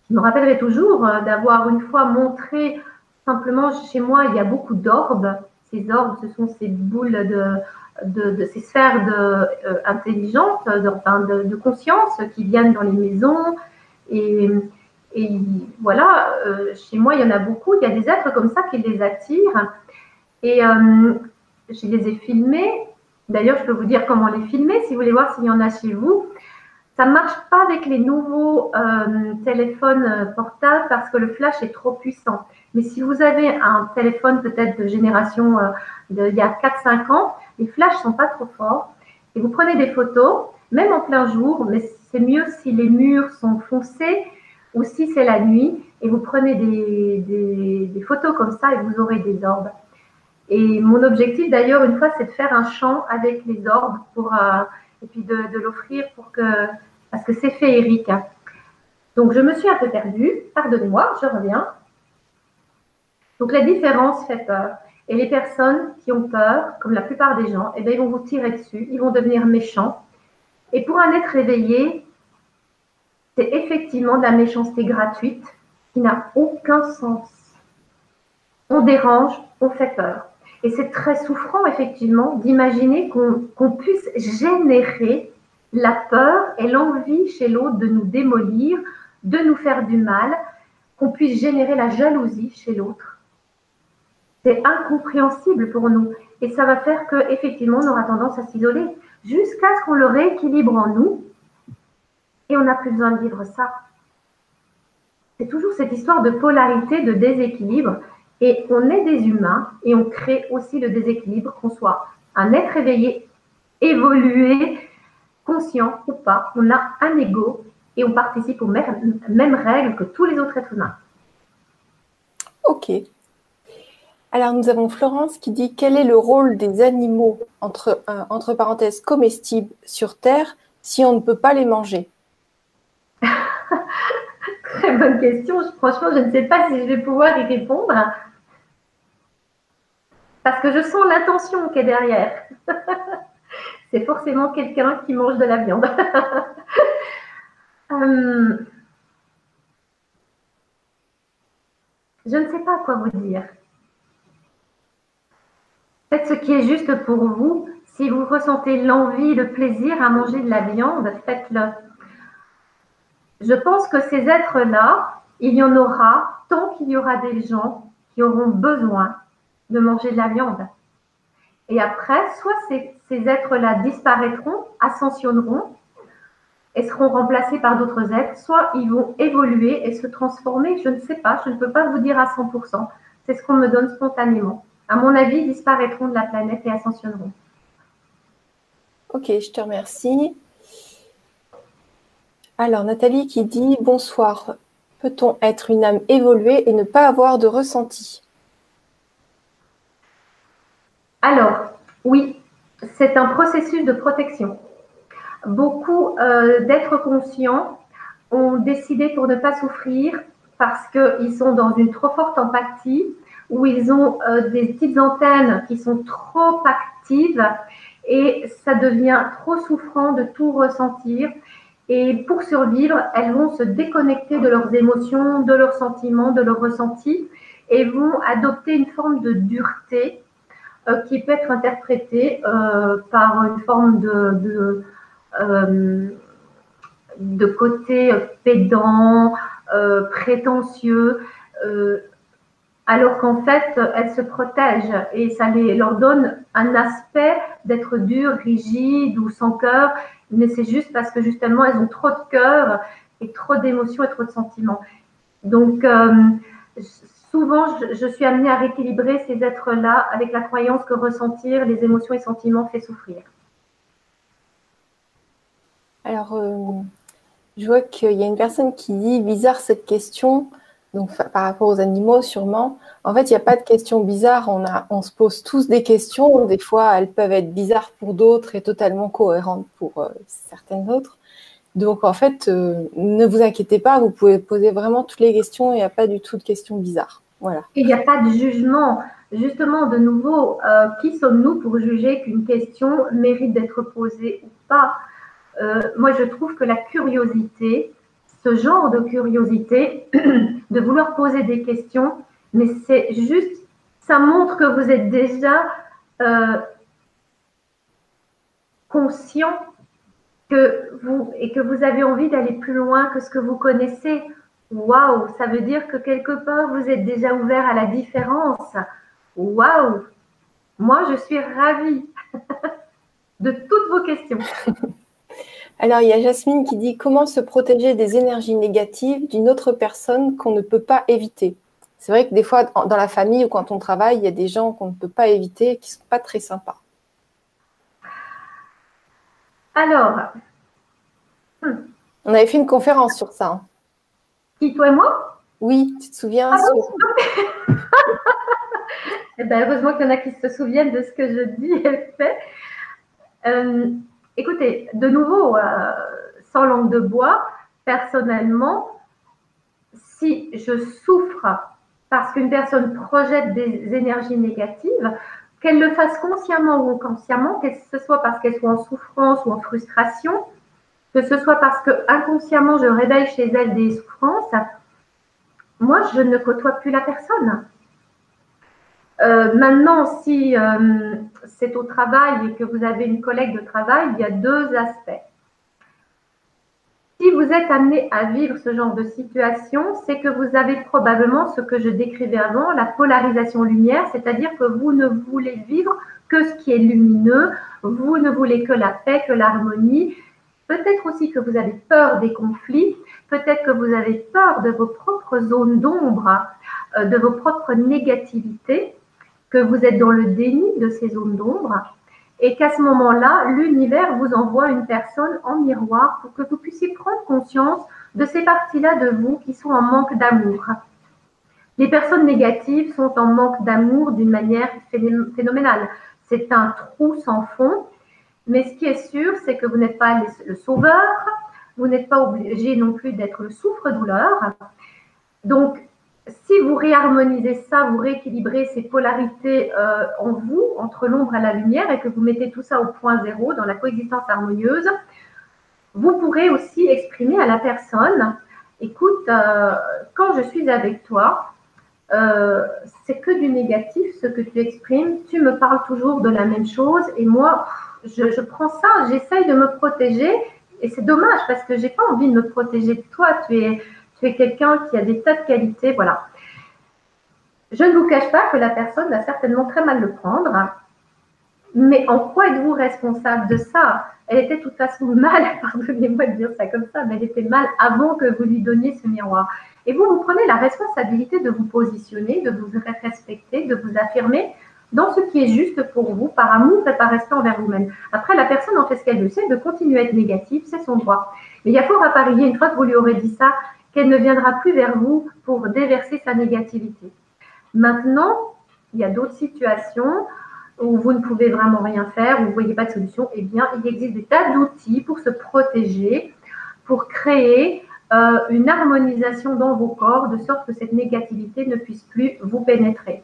je me rappellerai toujours d'avoir une fois montré Simplement, chez moi, il y a beaucoup d'orbes. Ces orbes, ce sont ces boules de, de, ces sphères euh, intelligentes, de, de, conscience qui viennent dans les maisons. Et, et voilà, euh, chez moi, il y en a beaucoup. Il y a des êtres comme ça qui les attirent. Et euh, je les ai filmés. D'ailleurs, je peux vous dire comment les filmer si vous voulez voir s'il y en a chez vous. Ça ne marche pas avec les nouveaux téléphones portables parce que le flash est trop puissant. Mais si vous avez un téléphone peut-être de génération euh, d'il y a 4-5 ans, les flashs sont pas trop forts. Et vous prenez des photos, même en plein jour, mais c'est mieux si les murs sont foncés ou si c'est la nuit. Et vous prenez des, des, photos comme ça et vous aurez des orbes. Et mon objectif d'ailleurs, une fois, c'est de faire un chant avec les orbes pour, euh, et puis de, l'offrir pour que, parce que c'est féerique. Donc, je me suis un peu perdue. Pardonnez-moi, je reviens. Donc, la différence fait peur. Et les personnes qui ont peur, comme la plupart des gens, eh bien, ils vont vous tirer dessus, ils vont devenir méchants. Et pour un être éveillé, c'est effectivement de la méchanceté gratuite qui n'a aucun sens. On dérange, on fait peur. Et c'est très souffrant, effectivement, d'imaginer qu'on puisse générer la peur et l'envie chez l'autre de nous démolir, de nous faire du mal, qu'on puisse générer la jalousie chez l'autre. C'est incompréhensible pour nous. Et ça va faire qu'effectivement, on aura tendance à s'isoler jusqu'à ce qu'on le rééquilibre en nous. Et on n'a plus besoin de vivre ça. C'est toujours cette histoire de polarité, de déséquilibre. Et on est des humains et on crée aussi le déséquilibre, qu'on soit un être éveillé, évolué, conscient ou pas. On a un ego et on participe aux mêmes, mêmes règles que tous les autres êtres humains. Ok. Alors nous avons Florence qui dit quel est le rôle des animaux entre, euh, entre parenthèses comestibles sur Terre si on ne peut pas les manger? [laughs] Très bonne question. Franchement, je ne sais pas si je vais pouvoir y répondre. Parce que je sens l'intention qui est derrière. [laughs] C'est forcément quelqu'un qui mange de la viande. [laughs] Euh, je ne sais pas quoi vous dire. Faites ce qui est juste pour vous. Si vous ressentez l'envie, le plaisir à manger de la viande, faites-le. Je pense que ces êtres-là, il y en aura tant qu'il y aura des gens qui auront besoin de manger de la viande. Et après, soit ces, êtres-là disparaîtront, ascensionneront et seront remplacés par d'autres êtres, soit ils vont évoluer et se transformer. Je ne sais pas, je ne peux pas vous dire à 100%. C'est ce qu'on me donne spontanément. À mon avis, disparaîtront de la planète et ascensionneront. Ok, je te remercie. Alors, Nathalie qui dit Bonsoir. Peut-on être une âme évoluée et ne pas avoir de ressenti? Alors, oui, c'est un processus de protection. Beaucoup euh, d'êtres conscients ont décidé pour ne pas souffrir parce qu'ils sont dans une trop forte empathie ou ils ont euh, des petites antennes qui sont trop actives et ça devient trop souffrant de tout ressentir. Et pour survivre, elles vont se déconnecter de leurs émotions, de leurs sentiments, de leurs ressentis et vont adopter une forme de dureté euh, qui peut être interprété euh, par une forme de, de côté pédant, prétentieux, alors qu'en fait, elles se protègent et ça leur donne un aspect d'être dur, rigide ou sans cœur, mais c'est juste parce que justement, elles ont trop de cœur et trop d'émotions et trop de sentiments. Donc, souvent, je, suis amenée à rééquilibrer ces êtres-là avec la croyance que ressentir les émotions et sentiments fait souffrir. Alors, euh, je vois qu'il y a une personne qui dit bizarre cette question, donc par rapport aux animaux sûrement. En fait, il n'y a pas de questions bizarres. On, se pose tous des questions. Des fois, elles peuvent être bizarres pour d'autres et totalement cohérentes pour euh, certaines autres. Donc, en fait, euh, ne vous inquiétez pas, vous pouvez poser vraiment toutes les questions, il n'y a pas du tout de questions bizarres. Voilà. Il n'y a pas de jugement. Justement, de nouveau, euh, qui sommes-nous pour juger qu'une question mérite d'être posée ou pas? Moi, je trouve que la curiosité, ce genre de curiosité, [clears throat] de vouloir poser des questions, mais c'est juste, ça montre que vous êtes déjà conscient que vous, et que vous avez envie d'aller plus loin que ce que vous connaissez. Waouh, ça veut dire que quelque part, vous êtes déjà ouvert à la différence. Waouh, moi, je suis ravie [laughs] de toutes vos questions. [laughs] Alors, il y a Jasmine qui dit comment se protéger des énergies négatives d'une autre personne qu'on ne peut pas éviter? C'est vrai que des fois, dans la famille ou quand on travaille, il y a des gens qu'on ne peut pas éviter qui ne sont pas très sympas. Alors. Hmm. On avait fait une conférence sur ça. Hein. Qui, toi et moi? Oui, tu te souviens ah [laughs] eh ben, Heureusement qu'il y en a qui se souviennent de ce que je dis et fais. Écoutez, de nouveau, euh, sans langue de bois, personnellement, si je souffre parce qu'une personne projette des énergies négatives, qu'elle le fasse consciemment ou inconsciemment, que ce soit parce qu'elle soit en souffrance ou en frustration, que ce soit parce que inconsciemment je réveille chez elle des souffrances, moi je ne côtoie plus la personne. Euh, maintenant, si euh, c'est au travail et que vous avez une collègue de travail, il y a deux aspects. Si vous êtes amené à vivre ce genre de situation, c'est que vous avez probablement ce que je décrivais avant, la polarisation lumière, c'est-à-dire que vous ne voulez vivre que ce qui est lumineux, vous ne voulez que la paix, que l'harmonie. Peut-être aussi que vous avez peur des conflits, peut-être que vous avez peur de vos propres zones d'ombre, euh, de vos propres négativités, que vous êtes dans le déni de ces zones d'ombre et qu'à ce moment-là, l'univers vous envoie une personne en miroir pour que vous puissiez prendre conscience de ces parties-là de vous qui sont en manque d'amour. Les personnes négatives sont en manque d'amour d'une manière phénoménale. C'est un trou sans fond, mais ce qui est sûr, c'est que vous n'êtes pas le sauveur, vous n'êtes pas obligé non plus d'être le souffre-douleur. Donc, vous réharmonisez ça, vous rééquilibrez ces polarités euh, en vous, entre l'ombre et la lumière, et que vous mettez tout ça au point zéro, dans la coexistence harmonieuse, vous pourrez aussi exprimer à la personne, écoute, euh, quand je suis avec toi, euh, c'est que du négatif ce que tu exprimes, tu me parles toujours de la même chose, et moi, je, prends ça, j'essaye de me protéger, et c'est dommage parce que j'ai pas envie de me protéger de toi, tu es quelqu'un qui a des tas de qualités, voilà. Je ne vous cache pas que la personne va certainement très mal le prendre, mais en quoi êtes-vous responsable de ça? Elle était de toute façon mal, [laughs] pardonnez-moi de dire ça comme ça, mais elle était mal avant que vous lui donniez ce miroir. Et vous, vous prenez la responsabilité de vous positionner, de vous respecter, de vous affirmer dans ce qui est juste pour vous, par amour et par respect envers vous-même. Après, la personne en fait ce qu'elle veut, c'est de continuer à être négative, c'est son droit. Mais il y a fort à parier, une fois que vous lui aurez dit ça, qu'elle ne viendra plus vers vous pour déverser sa négativité. Maintenant, il y a d'autres situations où vous ne pouvez vraiment rien faire, où vous ne voyez pas de solution. Eh bien, il existe des tas d'outils pour se protéger, pour créer euh, une harmonisation dans vos corps, de sorte que cette négativité ne puisse plus vous pénétrer.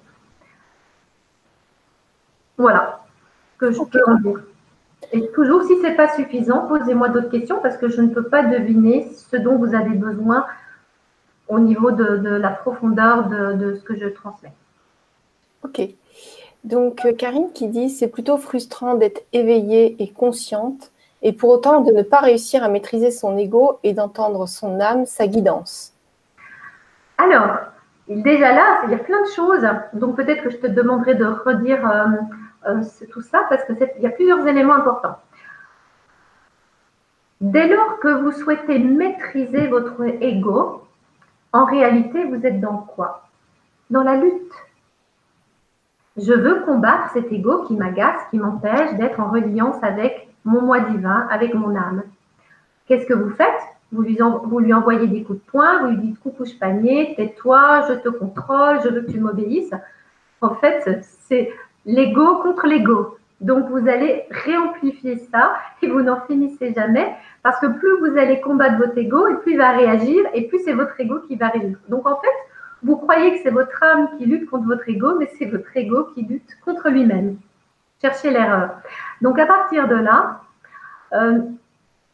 Voilà ce que je peux en dire. Et toujours, si ce n'est pas suffisant, posez-moi d'autres questions parce que je ne peux pas deviner ce dont vous avez besoin au niveau de, la profondeur de, ce que je transmets. Ok. Donc, euh, Karine qui dit c'est plutôt frustrant d'être éveillée et consciente et pour autant de ne pas réussir à maîtriser son ego et d'entendre son âme, sa guidance. Alors, déjà là, il y a plein de choses. Donc, peut-être que je te demanderai de redire. Euh, euh, tout ça parce qu'il y a plusieurs éléments importants. Dès lors que vous souhaitez maîtriser votre ego, en réalité, vous êtes dans quoi? Dans la lutte. Je veux combattre cet ego qui m'agace, qui m'empêche d'être en reliance avec mon moi divin, avec mon âme. Qu'est-ce que vous faites? Vous lui, envoyez des coups de poing, vous lui dites coucou panier, tais-toi, je te contrôle, je veux que tu m'obéisses. En fait, c'est l'ego contre l'ego. Donc vous allez réamplifier ça et vous n'en finissez jamais parce que plus vous allez combattre votre ego et plus il va réagir et plus c'est votre ego qui va réagir. Donc en fait, vous croyez que c'est votre âme qui lutte contre votre ego, mais c'est votre ego qui lutte contre lui-même. Cherchez l'erreur. Donc à partir de là, euh,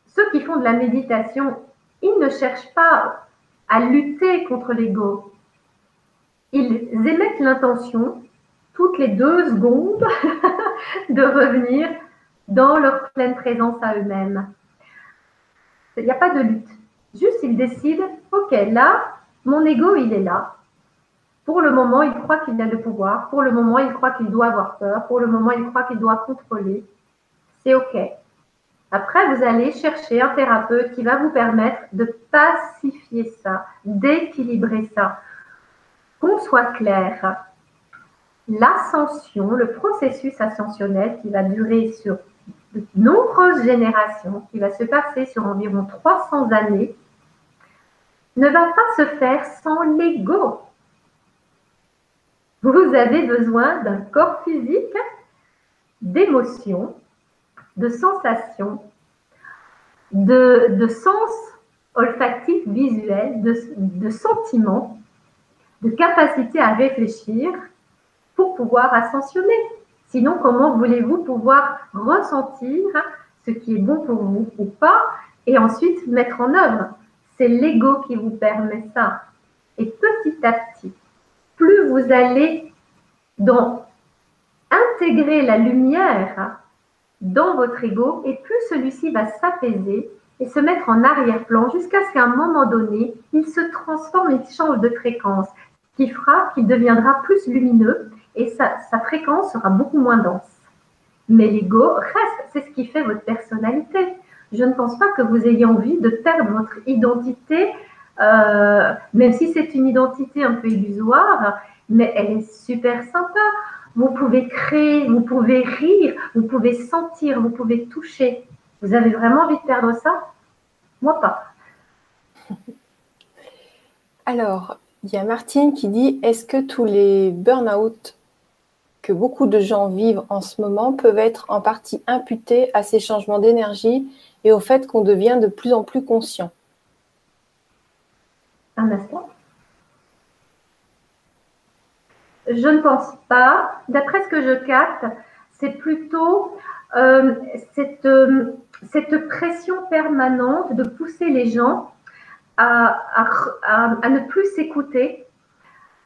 ceux qui font de la méditation, ils ne cherchent pas à lutter contre l'ego. Ils émettent l'intention toutes les deux secondes [laughs] [laughs] de revenir dans leur pleine présence à eux-mêmes. Il n'y a pas de lutte. Juste, ils décident, OK, là, mon ego, il est là. Pour le moment, il croit qu'il a le pouvoir. Pour le moment, il croit qu'il doit avoir peur. Pour le moment, il croit qu'il doit contrôler. C'est OK. Après, vous allez chercher un thérapeute qui va vous permettre de pacifier ça, d'équilibrer ça. Qu'on soit clair, l'ascension, le processus ascensionnel qui va durer sur de nombreuses générations, qui va se passer sur environ 300 années, ne va pas se faire sans l'ego. Vous avez besoin d'un corps physique, d'émotions, de sensations, de, sens olfactif, visuel, de sentiments, de capacité à réfléchir pouvoir ascensionner. Sinon, comment voulez-vous pouvoir ressentir ce qui est bon pour vous ou pas et ensuite mettre en œuvre? C'est l'ego qui vous permet ça. Et petit à petit, plus vous allez intégrer la lumière dans votre ego et plus celui-ci va s'apaiser et se mettre en arrière-plan jusqu'à ce qu'à un moment donné, il se transforme, il change de fréquence, ce qui fera qu'il deviendra plus lumineux et sa, fréquence sera beaucoup moins dense. Mais l'ego reste, c'est ce qui fait votre personnalité. Je ne pense pas que vous ayez envie de perdre votre identité, euh, même si c'est une identité un peu illusoire, mais elle est super sympa. Vous pouvez créer, vous pouvez rire, vous pouvez sentir, vous pouvez toucher. Vous avez vraiment envie de perdre ça? Moi pas. Alors, il y a Martine qui dit est-ce que tous les burn-out que beaucoup de gens vivent en ce moment peuvent être en partie imputés à ces changements d'énergie et au fait qu'on devient de plus en plus conscient Un instant. Je ne pense pas. D'après ce que je capte, c'est plutôt euh, cette, euh, cette, pression permanente de pousser les gens à, à, ne plus s'écouter,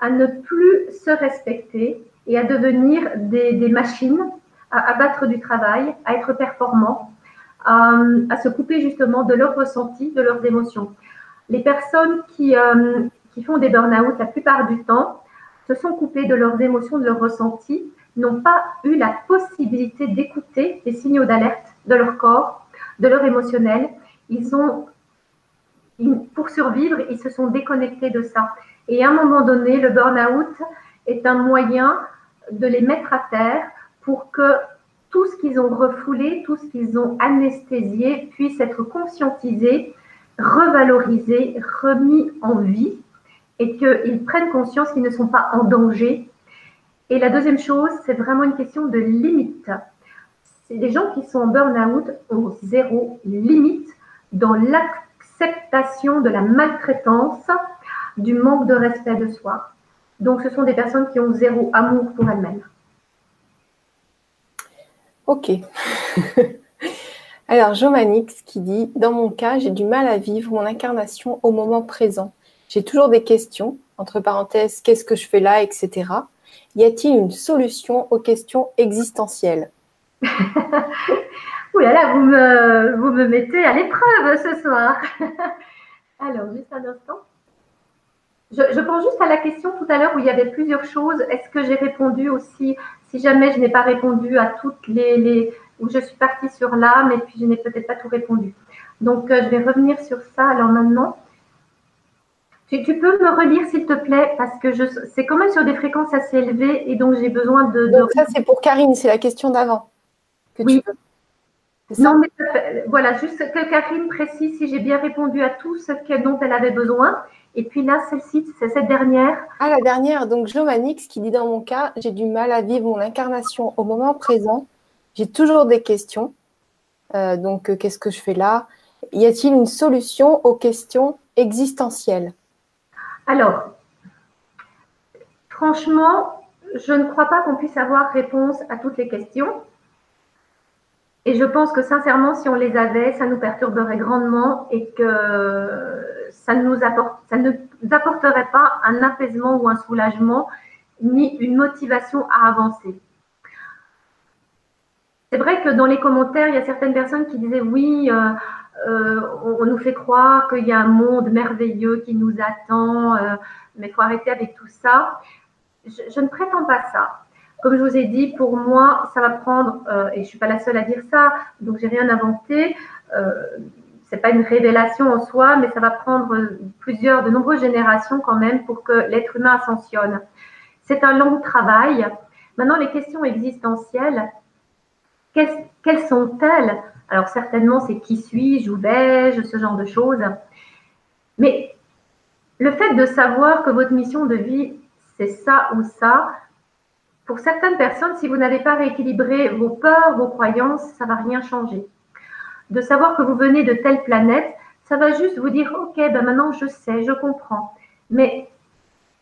à ne plus se respecter et à devenir des, machines, à abattre du travail, à être performants, à, à, se couper justement de leurs ressentis, de leurs émotions. Les personnes qui, euh, qui font des burn-out la plupart du temps, se sont coupés de leurs émotions, de leurs ressentis, n'ont pas eu la possibilité d'écouter les signaux d'alerte de leur corps, de leur émotionnel. Ils ont, pour survivre, ils se sont déconnectés de ça. Et à un moment donné, le burn-out est un moyen de les mettre à terre pour que tout ce qu'ils ont refoulé, tout ce qu'ils ont anesthésié puisse être conscientisé, revalorisé, remis en vie et qu'ils prennent conscience qu'ils ne sont pas en danger. Et la deuxième chose, c'est vraiment une question de limite. Les gens qui sont en burn-out ont zéro limite dans l'acceptation de la maltraitance, du manque de respect de soi. Donc, ce sont des personnes qui ont zéro amour pour elles-mêmes. Ok. [laughs] Alors, Jomanix qui dit Dans mon cas, j'ai du mal à vivre mon incarnation au moment présent. J'ai toujours des questions, entre parenthèses, qu'est-ce que je fais là, etc. Y a-t-il une solution aux questions existentielles? [laughs] Oui, là, vous me, vous me mettez à l'épreuve ce soir. [laughs] Alors, juste un instant. Je, pense juste à la question tout à l'heure où il y avait plusieurs choses. Est-ce que j'ai répondu aussi Si jamais je n'ai pas répondu à toutes les, les, où je suis partie sur l'âme et puis je n'ai peut-être pas tout répondu. Donc, euh, je vais revenir sur ça. Alors maintenant, tu, peux me relire, s'il te plaît, parce que c'est quand même sur des fréquences assez élevées et donc j'ai besoin de. Donc, ça, c'est pour Karine, c'est la question d'avant. Oui. non, mais voilà, juste que Karine précise si j'ai bien répondu à tout ce dont elle avait besoin. Et puis là, celle-ci, c'est cette dernière. Ah, la dernière. Donc, Jomanix qui dit dans mon cas, j'ai du mal à vivre mon incarnation au moment présent. J'ai toujours des questions. Euh, donc, euh, qu'est-ce que je fais là? Y a-t-il une solution aux questions existentielles? Alors, franchement, je ne crois pas qu'on puisse avoir réponse à toutes les questions. Et je pense que sincèrement, si on les avait, ça nous perturberait grandement et que ça, ne nous apporterait pas un apaisement ou un soulagement, ni une motivation à avancer. C'est vrai que dans les commentaires, il y a certaines personnes qui disaient oui, euh, euh, on, nous fait croire qu'il y a un monde merveilleux qui nous attend, euh, mais il faut arrêter avec tout ça. Je, ne prétends pas ça. Comme je vous ai dit, pour moi, ça va prendre, euh, et je ne suis pas la seule à dire ça, donc j'ai rien inventé. Ce n'est pas une révélation en soi, mais ça va prendre plusieurs, de nombreuses générations quand même pour que l'être humain ascensionne. C'est un long travail. Maintenant, les questions existentielles, quelles sont-elles? Alors certainement, c'est qui suis-je, où vais-je, ce genre de choses. Mais le fait de savoir que votre mission de vie, c'est ça ou ça, pour certaines personnes, si vous n'avez pas rééquilibré vos peurs, vos croyances, ça ne va rien changer. De savoir que vous venez de telle planète, ça va juste vous dire, ok, ben maintenant je sais, je comprends. Mais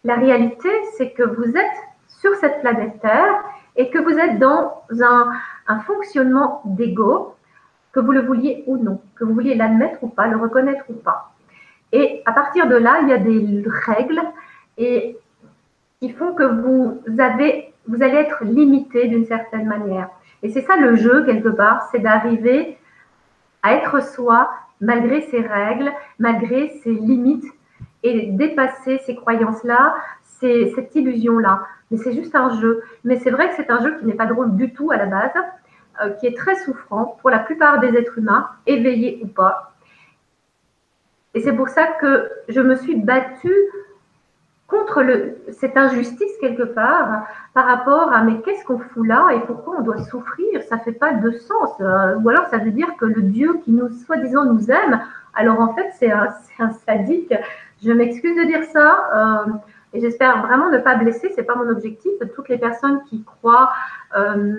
la réalité, c'est que vous êtes sur cette planète Terre et que vous êtes dans un, fonctionnement d'ego, que vous le vouliez ou non, que vous vouliez l'admettre ou pas, le reconnaître ou pas. Et à partir de là, il y a des règles et qui font que vous avez, vous allez être limité d'une certaine manière. Et c'est ça le jeu quelque part, c'est d'arriver à être soi malgré ses règles, malgré ses limites et dépasser ces croyances-là, cette illusion-là. Mais c'est juste un jeu. Mais c'est vrai que c'est un jeu qui n'est pas drôle du tout à la base, euh, qui est très souffrant pour la plupart des êtres humains, éveillés ou pas. Et c'est pour ça que je me suis battue contre le, cette injustice quelque part par rapport à mais qu'est-ce qu'on fout là et pourquoi on doit souffrir? Ça fait pas de sens. Euh, ou alors ça veut dire que le Dieu qui nous soi-disant nous aime, alors en fait c'est un, un, sadique. Je m'excuse de dire ça. Euh, et j'espère vraiment ne pas blesser, c'est pas mon objectif. Toutes les personnes qui croient, euh,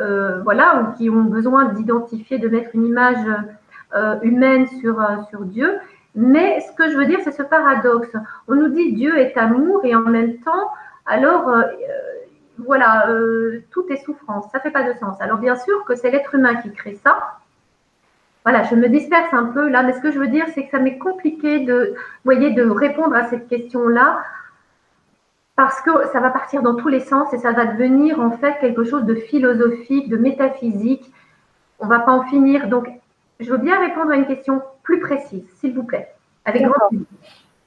euh, voilà, ou qui ont besoin d'identifier, de mettre une image euh, humaine sur, sur Dieu. Mais ce que je veux dire, c'est ce paradoxe. On nous dit Dieu est amour et en même temps, alors voilà, tout est souffrance. Ça fait pas de sens. Alors bien sûr que c'est l'être humain qui crée ça. Voilà, je me disperse un peu là, mais ce que je veux dire, c'est que ça m'est compliqué de, voyez, de répondre à cette question-là parce que ça va partir dans tous les sens et ça va devenir en fait quelque chose de philosophique, de métaphysique. On va pas en finir. Donc, je veux bien répondre à une question plus précise, s'il vous plaît, avec grand plaisir.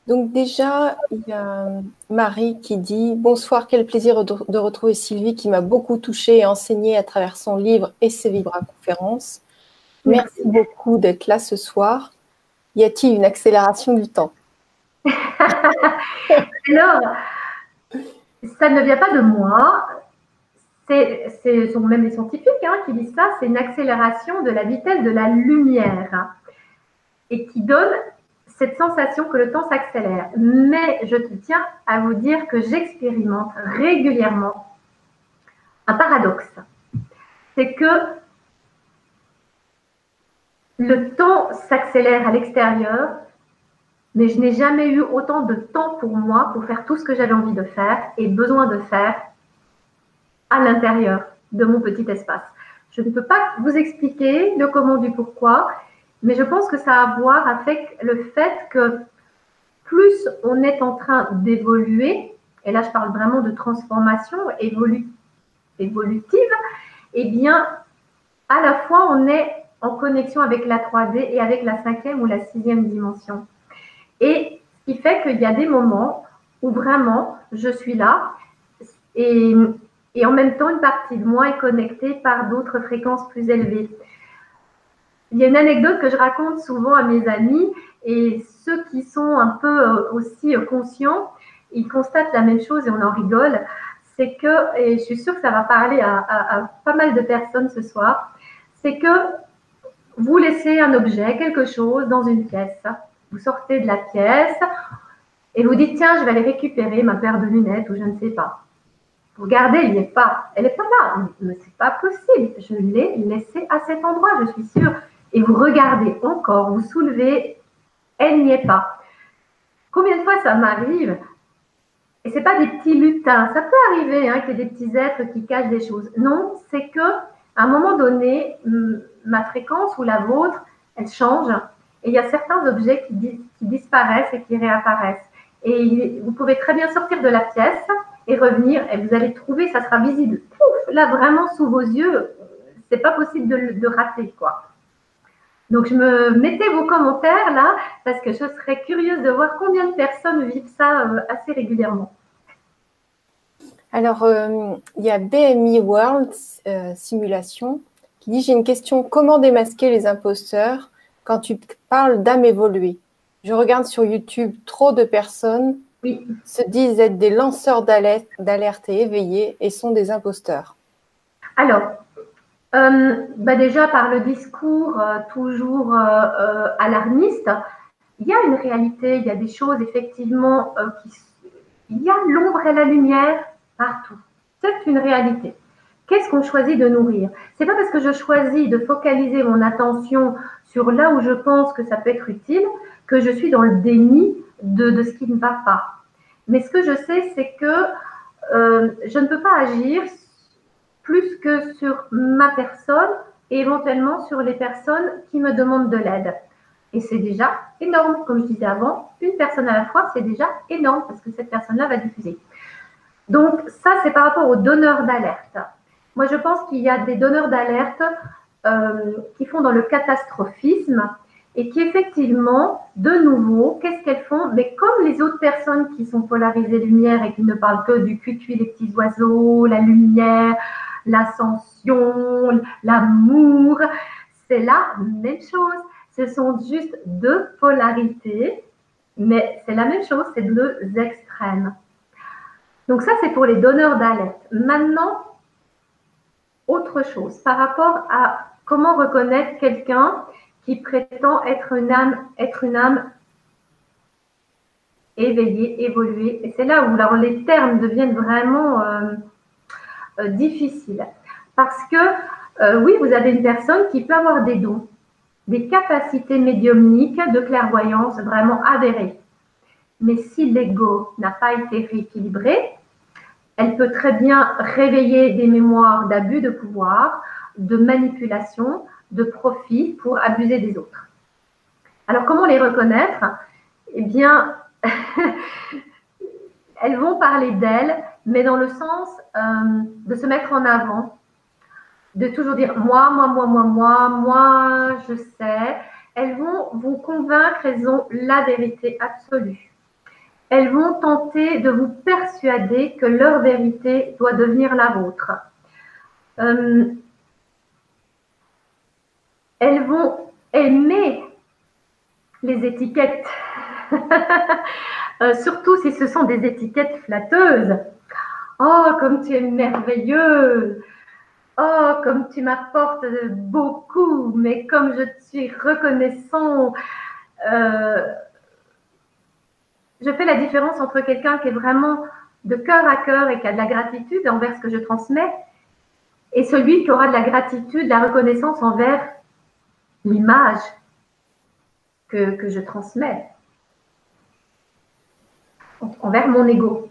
Donc déjà, il y a Marie qui dit Bonsoir, quel plaisir de retrouver Sylvie qui m'a beaucoup touchée et enseignée à travers son livre et ses vibra-conférences. Merci beaucoup d'être là ce soir. Y a-t-il une accélération du temps? [laughs] Alors, ça ne vient pas de moi. Ce sont même les scientifiques hein, qui disent ça. C'est une accélération de la vitesse de la lumière et qui donne cette sensation que le temps s'accélère. Mais je tiens à vous dire que j'expérimente régulièrement un paradoxe. C'est que le temps s'accélère à l'extérieur, mais je n'ai jamais eu autant de temps pour moi pour faire tout ce que j'avais envie de faire et besoin de faire à l'intérieur de mon petit espace. Je ne peux pas vous expliquer le comment du pourquoi, mais je pense que ça a à voir avec le fait que plus on est en train d'évoluer, et là je parle vraiment de transformation évolutive, eh bien, à la fois on est en connexion avec la 3D et avec la cinquième ou la sixième dimension. Et ce qui fait qu'il y a des moments où vraiment je suis là et, et en même temps une partie de moi est connectée par d'autres fréquences plus élevées. Il y a une anecdote que je raconte souvent à mes amis et ceux qui sont un peu euh, aussi conscients, ils constatent la même chose et on en rigole. C'est que, et je suis sûre que ça va parler à, à pas mal de personnes ce soir, c'est que vous laissez un objet, quelque chose dans une pièce vous sortez de la pièce et vous dites tiens, je vais aller récupérer ma paire de lunettes ou je ne sais pas. Regardez, elle n'y est pas. Elle n'est pas là. Mais c'est pas possible. Je l'ai laissée à cet endroit, je suis sûre. Et vous regardez encore, vous soulevez, elle n'y est pas. Combien de fois ça m'arrive Et c'est pas des petits lutins. Ça peut arriver hein, qu'il y ait des petits êtres qui cachent des choses. Non, c'est que à un moment donné, ma fréquence ou la vôtre, elle change et il y a certains objets qui, disparaissent et qui réapparaissent. Et vous pouvez très bien sortir de la pièce et revenir et vous allez trouver, ça sera visible. Là, vraiment sous vos yeux, c'est pas possible de, rater, quoi. Donc, je me mettais vos commentaires là parce que je serais curieuse de voir combien de personnes vivent ça euh, assez régulièrement. Alors, euh, il y a BMI World euh, Simulation qui dit J'ai une question comment démasquer les imposteurs quand tu parles d'âme évoluée? Je regarde sur YouTube trop de personnes se disent être des lanceurs d'alerte et éveillés et sont des imposteurs. Alors, euh, bah déjà par le discours euh, toujours euh, alarmiste, il y a une réalité, il y a des choses effectivement qui... Il y a l'ombre et la lumière partout. C'est une réalité. qu'est-ce qu'on choisit de nourrir? C'est pas parce que je choisis de focaliser mon attention sur là où je pense que ça peut être utile que je suis dans le déni de, ce qui ne va pas. Mais ce que je sais, c'est que euh, je ne peux pas agir plus que sur ma personne et éventuellement sur les personnes qui me demandent de l'aide. Et c'est déjà énorme. Comme je disais avant, une personne à la fois, c'est déjà énorme parce que cette personne-là va diffuser. Donc ça, c'est par rapport aux donneurs d'alerte. Moi, je pense qu'il y a des donneurs d'alerte euh, qui font dans le catastrophisme et qui effectivement, de nouveau, qu'est-ce qu'elles font? Mais comme les autres personnes qui sont polarisées lumière et qui ne parlent que du cuit les petits oiseaux, la lumière, l'ascension, l'amour, c'est la même chose. Ce sont juste deux polarités, mais c'est la même chose, c'est deux extrêmes. Donc ça, c'est pour les donneurs d'alerte. Maintenant, autre chose, par rapport à comment reconnaître quelqu'un qui prétend être une âme, être une âme éveillée, évoluée. Et c'est là où les termes deviennent vraiment euh, euh, difficiles. Parce que, euh, oui, vous avez une personne qui peut avoir des dons, des capacités médiumniques de clairvoyance vraiment avérées. Mais si l'ego n'a pas été rééquilibré, elle peut très bien réveiller des mémoires d'abus de pouvoir, de manipulation, de profit pour abuser des autres. Alors comment les reconnaître? Eh bien, [laughs] elles vont parler d'elles, mais dans le sens euh, de se mettre en avant, de toujours dire moi, moi, moi, moi, moi, moi, je sais. Elles vont vous convaincre, elles ont la vérité absolue elles vont tenter de vous persuader que leur vérité doit devenir la vôtre. Euh, elles vont aimer les étiquettes, [laughs] euh, surtout si ce sont des étiquettes flatteuses. Oh, comme tu es merveilleuse. Oh, comme tu m'apportes beaucoup, mais comme je suis reconnaissant. Euh, je fais la différence entre quelqu'un qui est vraiment de cœur à cœur et qui a de la gratitude envers ce que je transmets et celui qui aura de la gratitude, de la reconnaissance envers l'image que, je transmets, envers mon ego.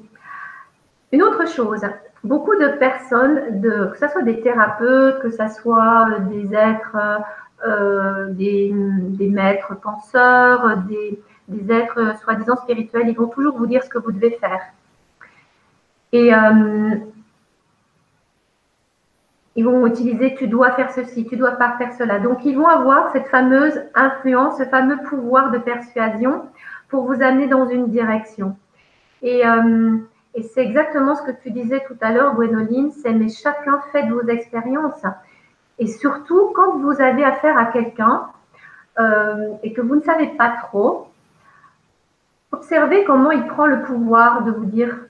Une autre chose, beaucoup de personnes, de, que ce soit des thérapeutes, que ce soit des êtres, euh, des, des, maîtres penseurs, des, des êtres euh, soi-disant spirituels, ils vont toujours vous dire ce que vous devez faire. Et euh, ils vont utiliser tu dois faire ceci, tu dois pas faire cela. Donc ils vont avoir cette fameuse influence, ce fameux pouvoir de persuasion pour vous amener dans une direction. Et, euh, c'est exactement ce que tu disais tout à l'heure, Gwénoline, c'est mais chacun fait de vos expériences. Et surtout, quand vous avez affaire à quelqu'un et que vous ne savez pas trop, observez comment il prend le pouvoir de vous dire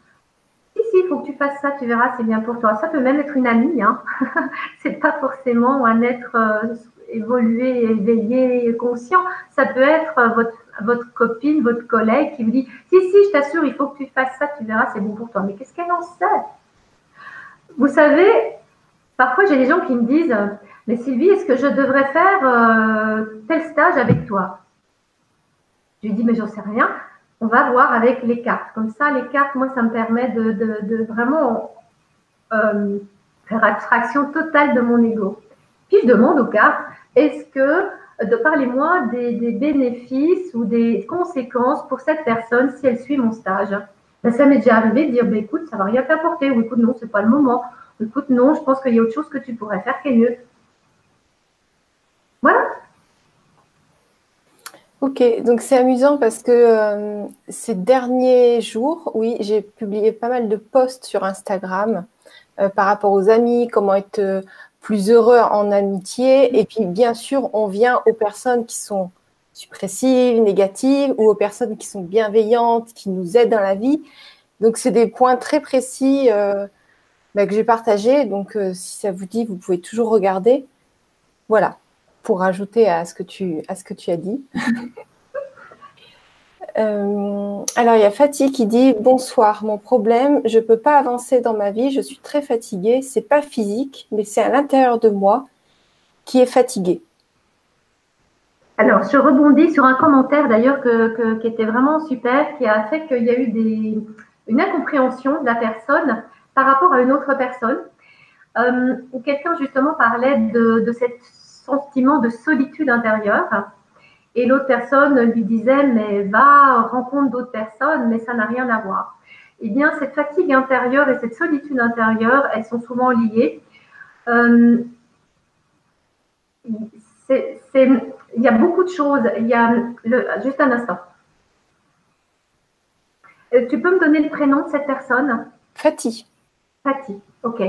il faut que tu fasses ça, tu verras, c'est bien pour toi. Ça peut même être une amie, hein. [laughs] c'est pas forcément un être euh, évolué, éveillé, conscient. Ça peut être euh, votre, votre copine, votre collègue qui vous dit si, si, je t'assure, il faut que tu fasses ça, tu verras, c'est bon pour toi. Mais qu'est-ce qu'elle en sait? Vous savez, parfois j'ai des gens qui me disent mais Sylvie, est-ce que je devrais faire euh, tel stage avec toi? Je lui dis mais j'en sais rien on va voir avec les cartes. Comme ça, les cartes, moi, ça me permet de, vraiment euh, faire abstraction totale de mon ego. Puis je demande aux cartes, est-ce que, de parlez-moi des, bénéfices ou des conséquences pour cette personne si elle suit mon stage? Ben, ça m'est déjà arrivé de dire, ben, écoute, ça va rien t'apporter, ou écoute, non, c'est pas le moment, écoute, non, je pense qu'il y a autre chose que tu pourrais faire qui est mieux. Voilà. Ok, donc c'est amusant parce que euh, ces derniers jours, oui, j'ai publié pas mal de posts sur Instagram euh, par rapport aux amis, comment être euh, plus heureux en amitié. Et puis, bien sûr, on vient aux personnes qui sont suppressives, négatives, ou aux personnes qui sont bienveillantes, qui nous aident dans la vie. Donc, c'est des points très précis bah, que j'ai partagés. Donc, si ça vous dit, vous pouvez toujours regarder. Voilà pour rajouter à ce que tu, à ce que tu as dit. [laughs] Euh, alors, il y a Fatih qui dit Bonsoir, mon problème, je ne peux pas avancer dans ma vie, je suis très fatiguée. C'est pas physique, mais c'est à l'intérieur de moi qui est fatigué. Alors, je rebondis sur un commentaire d'ailleurs qui était vraiment super, qui a fait qu'il y a eu des, une incompréhension de la personne par rapport à une autre personne, euh, quelqu'un justement parlait de, de ce sentiment de solitude intérieure. Et l'autre personne lui disait, mais va, rencontre d'autres personnes, mais ça n'a rien à voir. Eh bien, cette fatigue intérieure et cette solitude intérieure, elles sont souvent liées. Euh, il y a beaucoup de choses. Il y a le, juste un instant. Euh, tu peux me donner le prénom de cette personne? Fatih. Fatih, ok.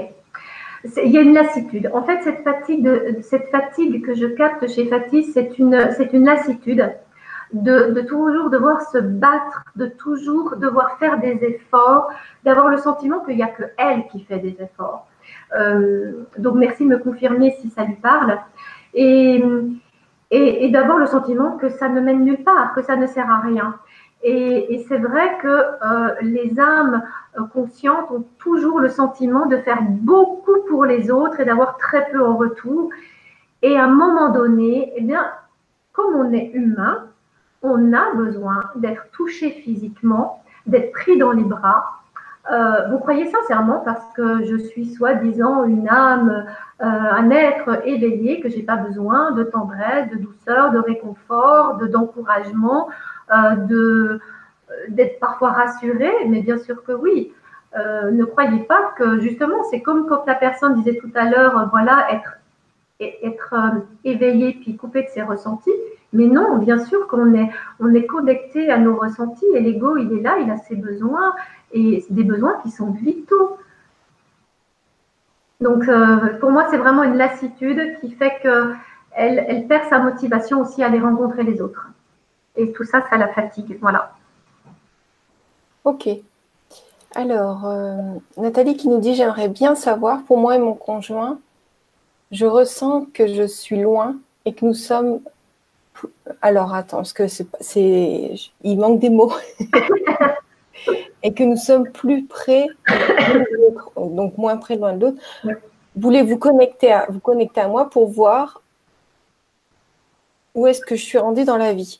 Il y a une lassitude. En fait, cette fatigue, que je capte chez Fatih, c'est une, c'est une lassitude de, toujours devoir se battre, de toujours devoir faire des efforts, d'avoir le sentiment qu'il n'y a que elle qui fait des efforts. Euh, donc, merci de me confirmer si ça lui parle. Et, d'avoir le sentiment que ça ne mène nulle part, que ça ne sert à rien. Et, c'est vrai que euh, les âmes euh, conscientes ont toujours le sentiment de faire beaucoup pour les autres et d'avoir très peu en retour. Et à un moment donné, eh comme on est humain, on a besoin d'être touché physiquement, d'être pris dans les bras, euh, vous croyez sincèrement parce que je suis soi-disant une âme, un être éveillé, que j'ai pas besoin de tendresse, de douceur, de réconfort, de d'encouragement, de d'être parfois rassurée, mais bien sûr que oui. ne croyez pas que justement, c'est comme quand la personne disait tout à l'heure, voilà, être être éveillé puis coupé de ses ressentis. Mais non, bien sûr qu'on est, on est connecté à nos ressentis et l'ego, il est là, il a ses besoins et des besoins qui sont vitaux. Donc, euh, pour moi, c'est vraiment une lassitude qui fait qu'elle elle perd sa motivation aussi à aller rencontrer les autres. Et tout ça, ça la fatigue. Voilà. Ok. Alors, euh, Nathalie qui nous dit J'aimerais bien savoir, pour moi et mon conjoint, je ressens que je suis loin et que nous sommes. Alors, attends, parce que c'est. Il manque des mots. [laughs] et que nous sommes plus près donc moins près l'un de l'autre. Voulez-vous connecter à, vous connecter à moi pour voir où est-ce que je suis rendue dans la vie?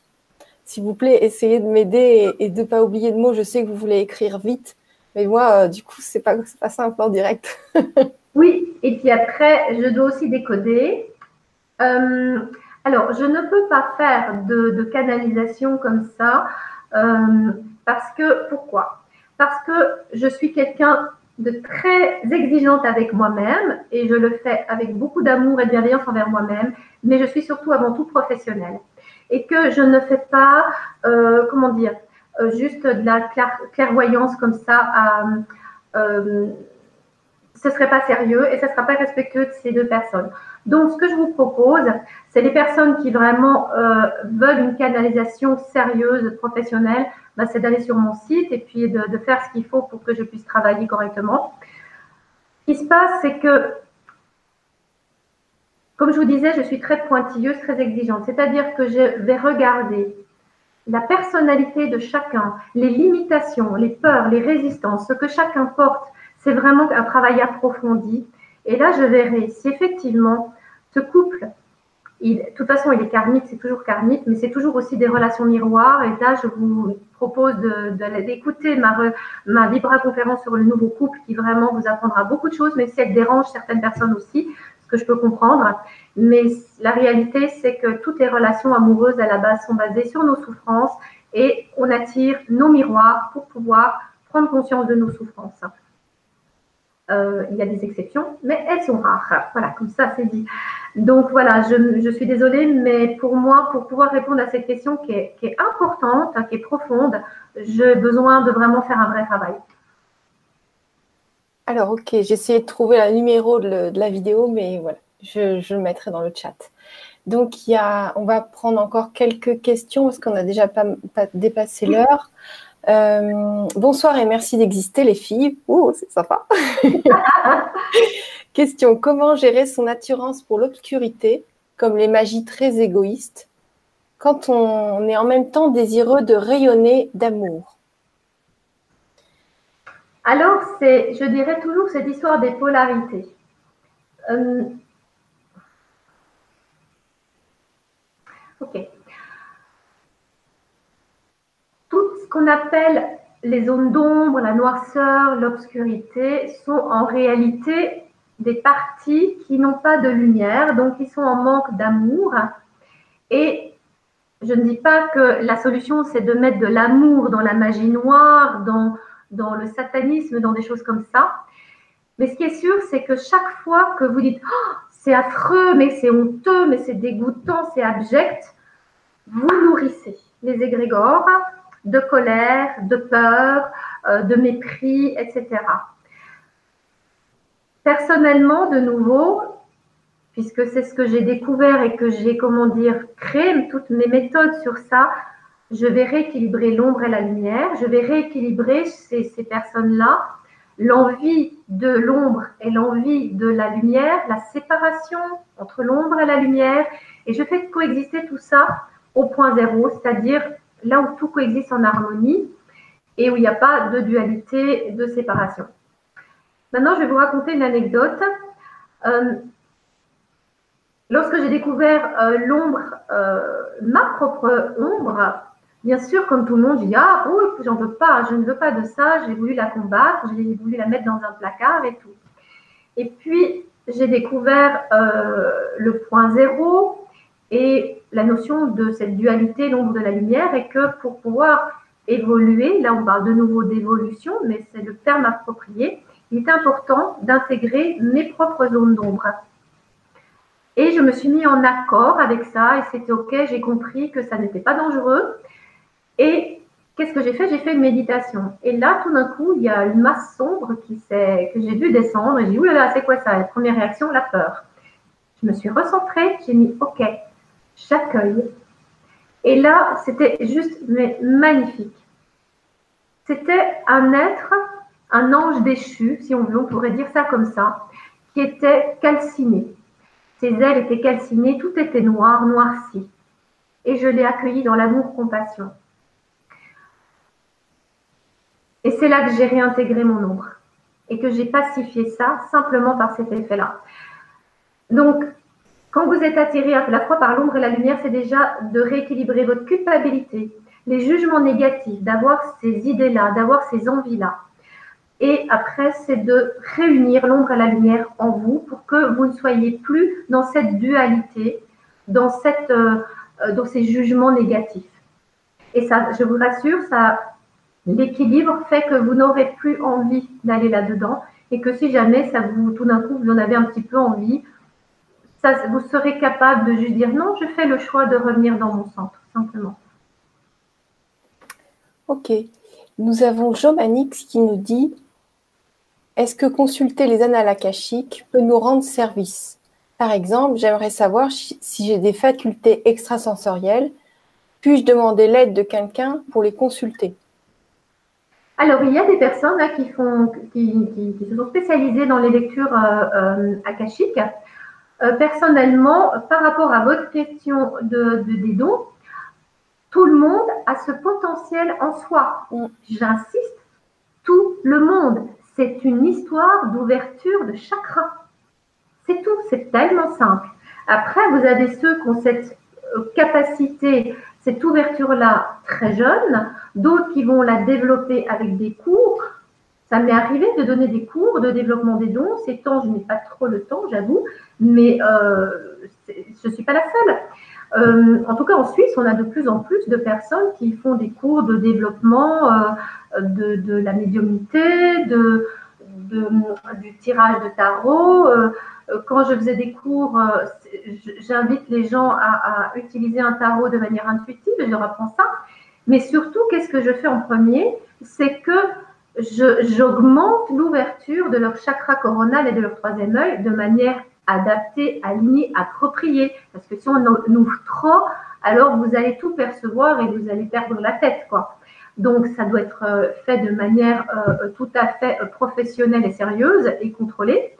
S'il vous plaît, essayez de m'aider et, de ne pas oublier de mots. Je sais que vous voulez écrire vite, mais moi, euh, du coup, ce n'est pas, pas simple en direct. [laughs] oui, et puis après, je dois aussi décoder. Euh, alors, je ne peux pas faire de, canalisation comme ça. Euh, parce que, pourquoi? Parce que je suis quelqu'un de très exigeante avec moi-même et je le fais avec beaucoup d'amour et de bienveillance envers moi-même, mais je suis surtout avant tout professionnelle. Et que je ne fais pas, euh, comment dire, euh, juste de la clairvoyance comme ça euh, ce ne serait pas sérieux et ce ne sera pas respectueux de ces deux personnes. Donc, ce que je vous propose, c'est les personnes qui vraiment veulent une canalisation sérieuse, professionnelle, bah, c'est d'aller sur mon site et puis de faire ce qu'il faut pour que je puisse travailler correctement. Ce qui se passe, c'est que, comme je vous disais, je suis très pointilleuse, très exigeante. C'est-à-dire que je vais regarder la personnalité de chacun, les limitations, les peurs, les résistances, ce que chacun porte c'est vraiment un travail approfondi. Et là, je verrai si effectivement ce couple, de toute façon, il est karmique, c'est toujours karmique, mais c'est toujours aussi des relations miroirs. Et là, je vous propose d'écouter de, ma, ma Libra conférence sur le nouveau couple qui vraiment vous apprendra beaucoup de choses, même si elle dérange certaines personnes aussi, que je peux comprendre. Mais la réalité, c'est que toutes les relations amoureuses à la base sont basées sur nos souffrances et on attire nos miroirs pour pouvoir prendre conscience de nos souffrances. Euh, il y a des exceptions, mais elles sont rares. Voilà, comme ça, c'est dit. Donc voilà, je, suis désolée, mais pour moi, pour pouvoir répondre à cette question qui est, importante, qui est profonde, j'ai besoin de vraiment faire un vrai travail. Alors, ok, j'ai essayé de trouver le numéro de, la vidéo, mais voilà, je, le mettrai dans le chat. Donc, il y a, on va prendre encore quelques questions parce qu'on a déjà pas, pas dépassé l'heure. Euh, bonsoir et merci d'exister les filles. Ouh, c'est sympa. [laughs] Question, comment gérer son attirance pour l'obscurité, comme les magies très égoïstes quand on est en même temps désireux de rayonner d'amour? Alors, c'est, je dirais toujours cette histoire des polarités. Euh, ok. Tout ce qu'on appelle les zones d'ombre, la noirceur, l'obscurité sont en réalité des parties qui n'ont pas de lumière, donc qui sont en manque d'amour. Et je ne dis pas que la solution, c'est de mettre de l'amour dans la magie noire, dans, dans le satanisme, dans des choses comme ça. Mais ce qui est sûr, c'est que chaque fois que vous dites oh, c'est affreux, mais c'est honteux, mais c'est dégoûtant, c'est abject, vous nourrissez les égrégores de colère, de peur, euh, de mépris, etc. Personnellement, de nouveau, puisque c'est ce que j'ai découvert et que j'ai, comment dire, créé toutes mes méthodes sur ça, je vais rééquilibrer l'ombre et la lumière, je vais rééquilibrer ces, personnes-là, l'envie de l'ombre et l'envie de la lumière, la séparation entre l'ombre et la lumière, et je fais coexister tout ça au point zéro, c'est-à-dire là où tout coexiste en harmonie et où il n'y a pas de dualité, de séparation. Maintenant, je vais vous raconter une anecdote. Euh, lorsque j'ai découvert euh, l'ombre, euh, ma propre ombre, bien sûr, comme tout le monde, j'ai dit Ah, oui, j'en veux pas, je ne veux pas de ça, j'ai voulu la combattre, j'ai voulu la mettre dans un placard et tout. Et puis, j'ai découvert le point zéro et la notion de cette dualité, l'ombre de la lumière, est que pour pouvoir évoluer, là on parle de nouveau d'évolution, mais c'est le terme approprié, il est important d'intégrer mes propres zones d'ombre. Et je me suis mis en accord avec ça et c'était OK, j'ai compris que ça n'était pas dangereux. Et qu'est-ce que j'ai fait? J'ai fait une méditation. Et là, tout d'un coup, il y a une masse sombre qui que j'ai vu descendre. Et j'ai dit, oulala, c'est quoi ça? La première réaction, la peur. Je me suis recentrée, j'ai mis OK, j'accueille. Et là, c'était juste magnifique. C'était un être un ange déchu, si on veut, on pourrait dire ça comme ça, qui était calciné. Ses ailes étaient calcinées, tout était noir, noirci. Et je l'ai accueilli dans l'amour-compassion. Et c'est là que j'ai réintégré mon ombre et que j'ai pacifié ça simplement par cet effet-là. Donc, quand vous êtes attiré à la fois par l'ombre et la lumière, c'est déjà de rééquilibrer votre culpabilité, les jugements négatifs, d'avoir ces idées-là, d'avoir ces envies-là. Et après, c'est de réunir l'ombre et la lumière en vous pour que vous ne soyez plus dans cette dualité, dans, euh, euh, dans ces jugements négatifs. Et ça, je vous rassure, ça, l'équilibre fait que vous n'aurez plus envie d'aller là-dedans et que si jamais ça vous, tout d'un coup, vous en avez un petit peu envie, vous serez capable de juste dire non, je fais le choix de revenir dans mon centre, simplement. Ok. Nous avons Jean qui nous dit est-ce que consulter les annales akashiques peut nous rendre service? Par exemple, j'aimerais savoir si j'ai des facultés extrasensorielles. Puis-je demander l'aide de quelqu'un pour les consulter? Alors, il y a des personnes hein, qui, font, qui, se sont spécialisées dans les lectures euh, euh, akashiques. Euh, personnellement, par rapport à votre question de, des dons, tout le monde a ce potentiel en soi. Mm. J'insiste, tout le monde c'est une histoire d'ouverture de chakra. C'est tout, c'est tellement simple. Après, vous avez ceux qui ont cette capacité, cette ouverture-là très jeune, d'autres qui vont la développer avec des cours. Ça m'est arrivé de donner des cours de développement des dons. Ces temps, je n'ai pas trop le temps, j'avoue, mais euh, je ne suis pas la seule. Euh, en tout cas, en Suisse, on a de plus en plus de personnes qui font des cours de développement euh, de, la médiumnité, de, du tirage de tarot. Euh, quand je faisais des cours, j'invite les gens à, utiliser un tarot de manière intuitive, je leur apprends ça. Mais surtout, qu'est-ce que je fais en premier? C'est que j'augmente l'ouverture de leur chakra coronal et de leur troisième œil de manière adapté, aligné, approprié. Parce que si on ouvre trop, alors vous allez tout percevoir et vous allez perdre la tête, quoi. Donc, ça doit être euh, fait de manière euh, tout à fait euh, professionnelle et sérieuse et contrôlée.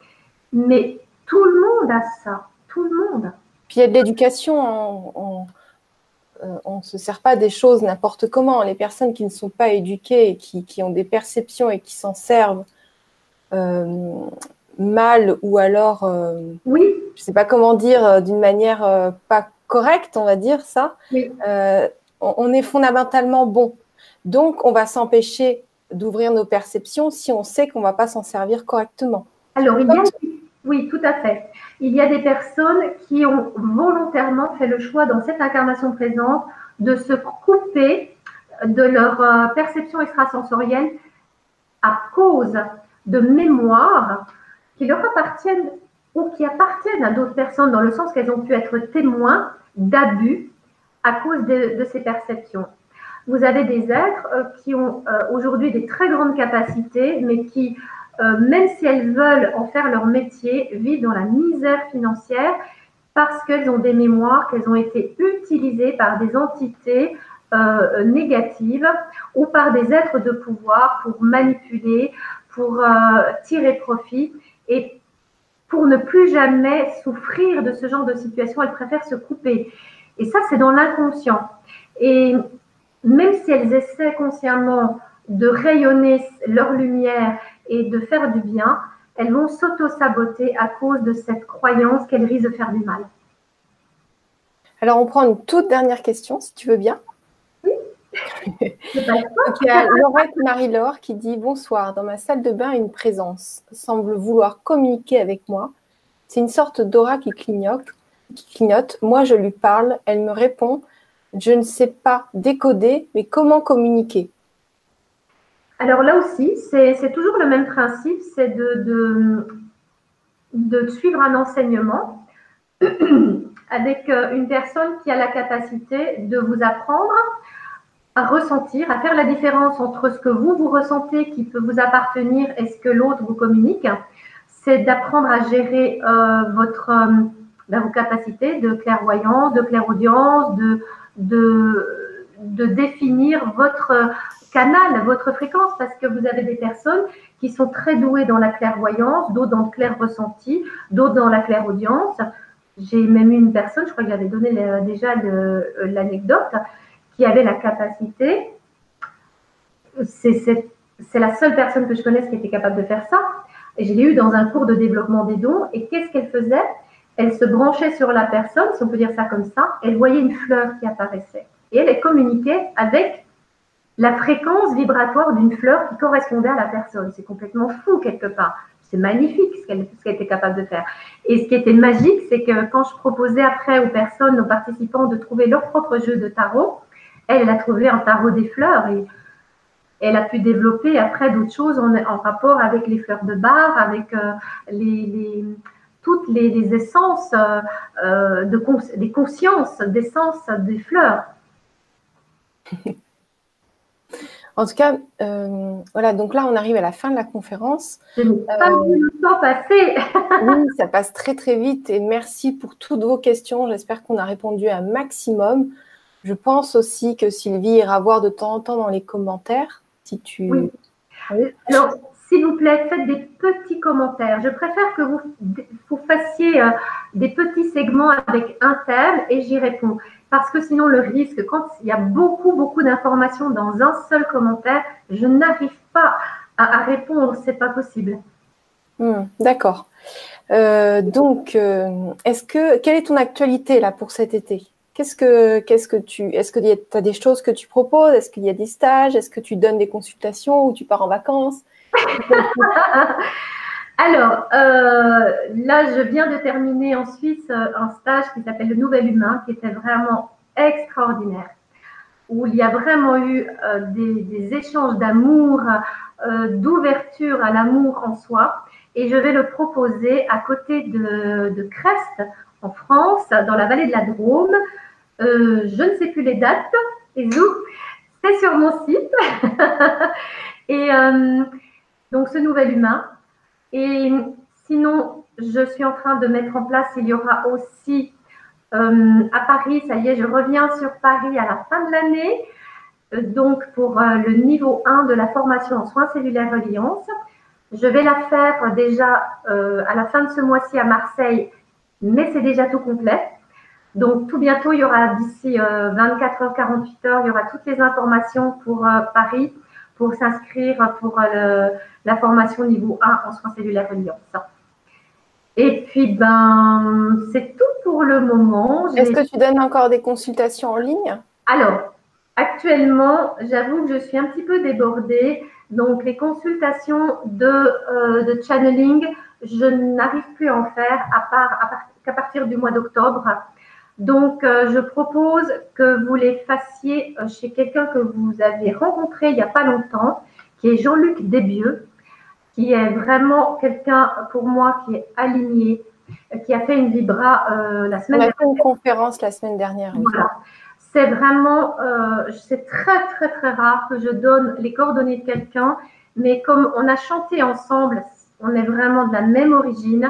Mais tout le monde a ça, tout le monde. Puis il y a de l'éducation on ne se sert pas des choses n'importe comment. Les personnes qui ne sont pas éduquées et qui, ont des perceptions et qui s'en servent mal ou alors, oui. je ne sais pas comment dire, d'une manière pas correcte, on va dire ça, on, est fondamentalement bon. Donc, on va s'empêcher d'ouvrir nos perceptions si on sait qu'on ne va pas s'en servir correctement. Alors, il y a, oui, tout à fait. Il y a des personnes qui ont volontairement fait le choix dans cette incarnation présente de se couper de leur euh, perception extrasensorielle à cause de mémoires qui leur appartiennent ou qui appartiennent à d'autres personnes dans le sens qu'elles ont pu être témoins d'abus à cause de, ces perceptions. Vous avez des êtres euh, qui ont euh, aujourd'hui des très grandes capacités, mais qui, euh, même si elles veulent en faire leur métier, vivent dans la misère financière parce qu'elles ont des mémoires, qu'elles ont été utilisées par des entités négatives ou par des êtres de pouvoir pour manipuler, pour tirer profit. Et pour ne plus jamais souffrir de ce genre de situation, elles préfèrent se couper. Et ça, c'est dans l'inconscient. Et même si elles essaient consciemment de rayonner leur lumière et de faire du bien, elles vont s'auto-saboter à cause de cette croyance qu'elles risquent de faire du mal. Alors, on prend une toute dernière question, si tu veux bien. Oui. [laughs] il y a Laurette Marie-Laure qui dit Bonsoir, dans ma salle de bain, une présence semble vouloir communiquer avec moi. C'est une sorte d'aura qui clignote qui clignote. Moi, je lui parle, elle me répond. Je ne sais pas décoder, mais comment communiquer? Alors là aussi, c'est toujours le même principe, c'est de, suivre un enseignement [clears throat] avec euh, une personne qui a la capacité de vous apprendre à ressentir, à faire la différence entre ce que vous, vous ressentez qui peut vous appartenir et ce que l'autre vous communique. C'est d'apprendre à gérer euh, votre... Euh, vos capacités de clairvoyance, de clairaudience, de, de, définir votre canal, votre fréquence, parce que vous avez des personnes qui sont très douées dans la clairvoyance, d'autres dans le clair ressenti, d'autres dans la clairaudience. J'ai même eu une personne, je crois que j'avais donné déjà l'anecdote, qui avait la capacité, c'est la seule personne que je connaisse qui était capable de faire ça, et je l'ai eu dans un cours de développement des dons, et qu'est-ce qu'elle faisait? Elle se branchait sur la personne, si on peut dire ça comme ça, elle voyait une fleur qui apparaissait. Et elle communiquait avec la fréquence vibratoire d'une fleur qui correspondait à la personne. C'est complètement fou quelque part. C'est magnifique ce qu'elle était capable de faire. Et ce qui était magique, c'est que quand je proposais après aux personnes, aux participants de trouver leur propre jeu de tarot, elle, a trouvé un tarot des fleurs et elle a pu développer après d'autres choses en, rapport avec les fleurs de bar, avec euh, les toutes les, essences euh, euh, de des consciences, d'essence des fleurs. [laughs] En tout cas, euh, voilà, donc là, on arrive à la fin de la conférence. pas le temps passé. [laughs] oui, ça [laughs] passe très, très vite. Et merci pour toutes vos questions. J'espère qu'on a répondu un maximum. Je pense aussi que Sylvie ira voir de temps en temps dans les commentaires. Si tu. Oui. Alors, s'il vous plaît, faites des petits commentaires. Je préfère que vous, fassiez euh, des petits segments avec un thème et j'y réponds. Parce que sinon, le risque, quand il y a beaucoup, beaucoup d'informations dans un seul commentaire, je n'arrive pas à, répondre. C'est pas possible. Hmm, d'accord. Euh, donc, euh, est-ce que quelle est ton actualité là pour cet été? Qu'est-ce que, qu'est-ce que tu, est-ce que tu as des choses que tu proposes? Est-ce qu'il y a des stages? Est-ce que tu donnes des consultations ou tu pars en vacances? [laughs] Alors, euh, là, je viens de terminer en Suisse euh, un stage qui s'appelle Le Nouvel Humain, qui était vraiment extraordinaire, où il y a vraiment eu euh, des, échanges d'amour, d'ouverture à l'amour en soi. Et je vais le proposer à côté de, Crest, en France, dans la vallée de la Drôme. je ne sais plus les dates, et c'est sur mon site. [laughs] et donc ce nouvel humain. Et sinon, je suis en train de mettre en place, il y aura aussi euh, à Paris, ça y est, je reviens sur Paris à la fin de l'année, euh, donc pour euh, le niveau 1 de la formation en soins cellulaires reliance. Je vais la faire déjà à la fin de ce mois-ci à Marseille, mais c'est déjà tout complet. Donc, tout bientôt, il y aura d'ici 24 h 48 heures, il y aura toutes les informations pour Paris pour s'inscrire pour la formation niveau 1 en soins cellulaires reliance. Et puis, ben, c'est tout pour le moment. Est-ce que tu donnes encore des consultations en ligne? Alors, actuellement, j'avoue que je suis un petit peu débordée. Donc, les consultations de, euh, de channeling, je n'arrive plus à en faire à part qu'à partir du mois d'octobre. Donc, euh, je propose que vous les fassiez euh, chez quelqu'un que vous avez rencontré il n'y a pas longtemps, qui est Jean-Luc Desbieux, qui est vraiment quelqu'un pour moi qui est aligné, qui a fait une vibra la semaine dernière. On a fait une conférence la semaine dernière. Voilà. C'est vraiment, c'est très très très rare que je donne les coordonnées de quelqu'un, mais comme on a chanté ensemble, on est vraiment de la même origine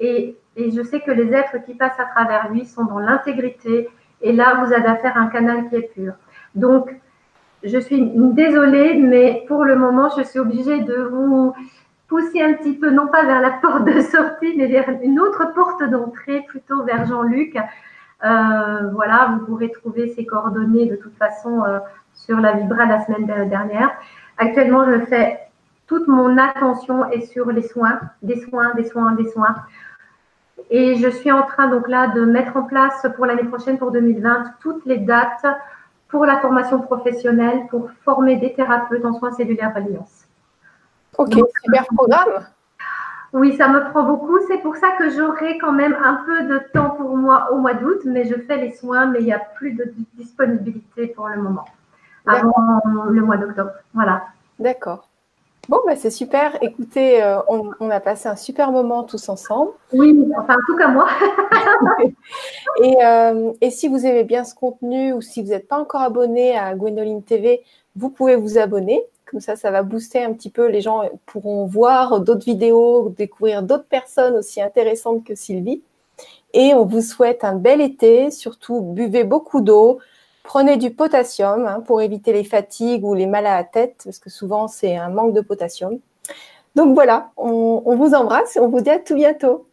et, et je sais que les êtres qui passent à travers lui sont dans l'intégrité et là vous avez affaire à un canal qui est pur. Donc je suis désolée, mais pour le moment, je suis obligée de vous pousser un petit peu, non pas vers la porte de sortie, mais vers une autre porte d'entrée, plutôt vers Jean-Luc. Euh, voilà, vous pourrez trouver ses coordonnées de toute façon euh, sur la Vibra la semaine dernière. Actuellement, je fais toute mon attention est sur les soins, des soins, des soins, des soins. Et je suis en train donc là de mettre en place pour l'année prochaine, pour 2020, toutes les dates pour la formation professionnelle pour former des thérapeutes en soins cellulaires alliance. Ok, super programme. Oui, ça me prend beaucoup. C'est pour ça que j'aurai quand même un peu de temps pour moi au mois d'août, mais je fais les soins, mais il n'y a plus de disponibilité pour le moment, avant le mois d'octobre. Voilà. D'accord. Bon, bah, c'est super. Écoutez, euh, on, a passé un super moment tous ensemble. Oui, enfin, en tout cas moi. [laughs] Euh, et, si vous aimez bien ce contenu ou si vous n'êtes pas encore abonné à Gwendoline TV, vous pouvez vous abonner. Comme ça, ça va booster un petit peu. Les gens pourront voir d'autres vidéos, découvrir d'autres personnes aussi intéressantes que Sylvie. Et on vous souhaite un bel été. Surtout, buvez beaucoup d'eau. Prenez du potassium hein, pour éviter les fatigues ou les mal à la tête, parce que souvent c'est un manque de potassium. Donc voilà, on, on vous embrasse et on vous dit à tout bientôt.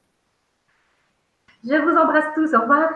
Je vous embrasse tous. Au revoir.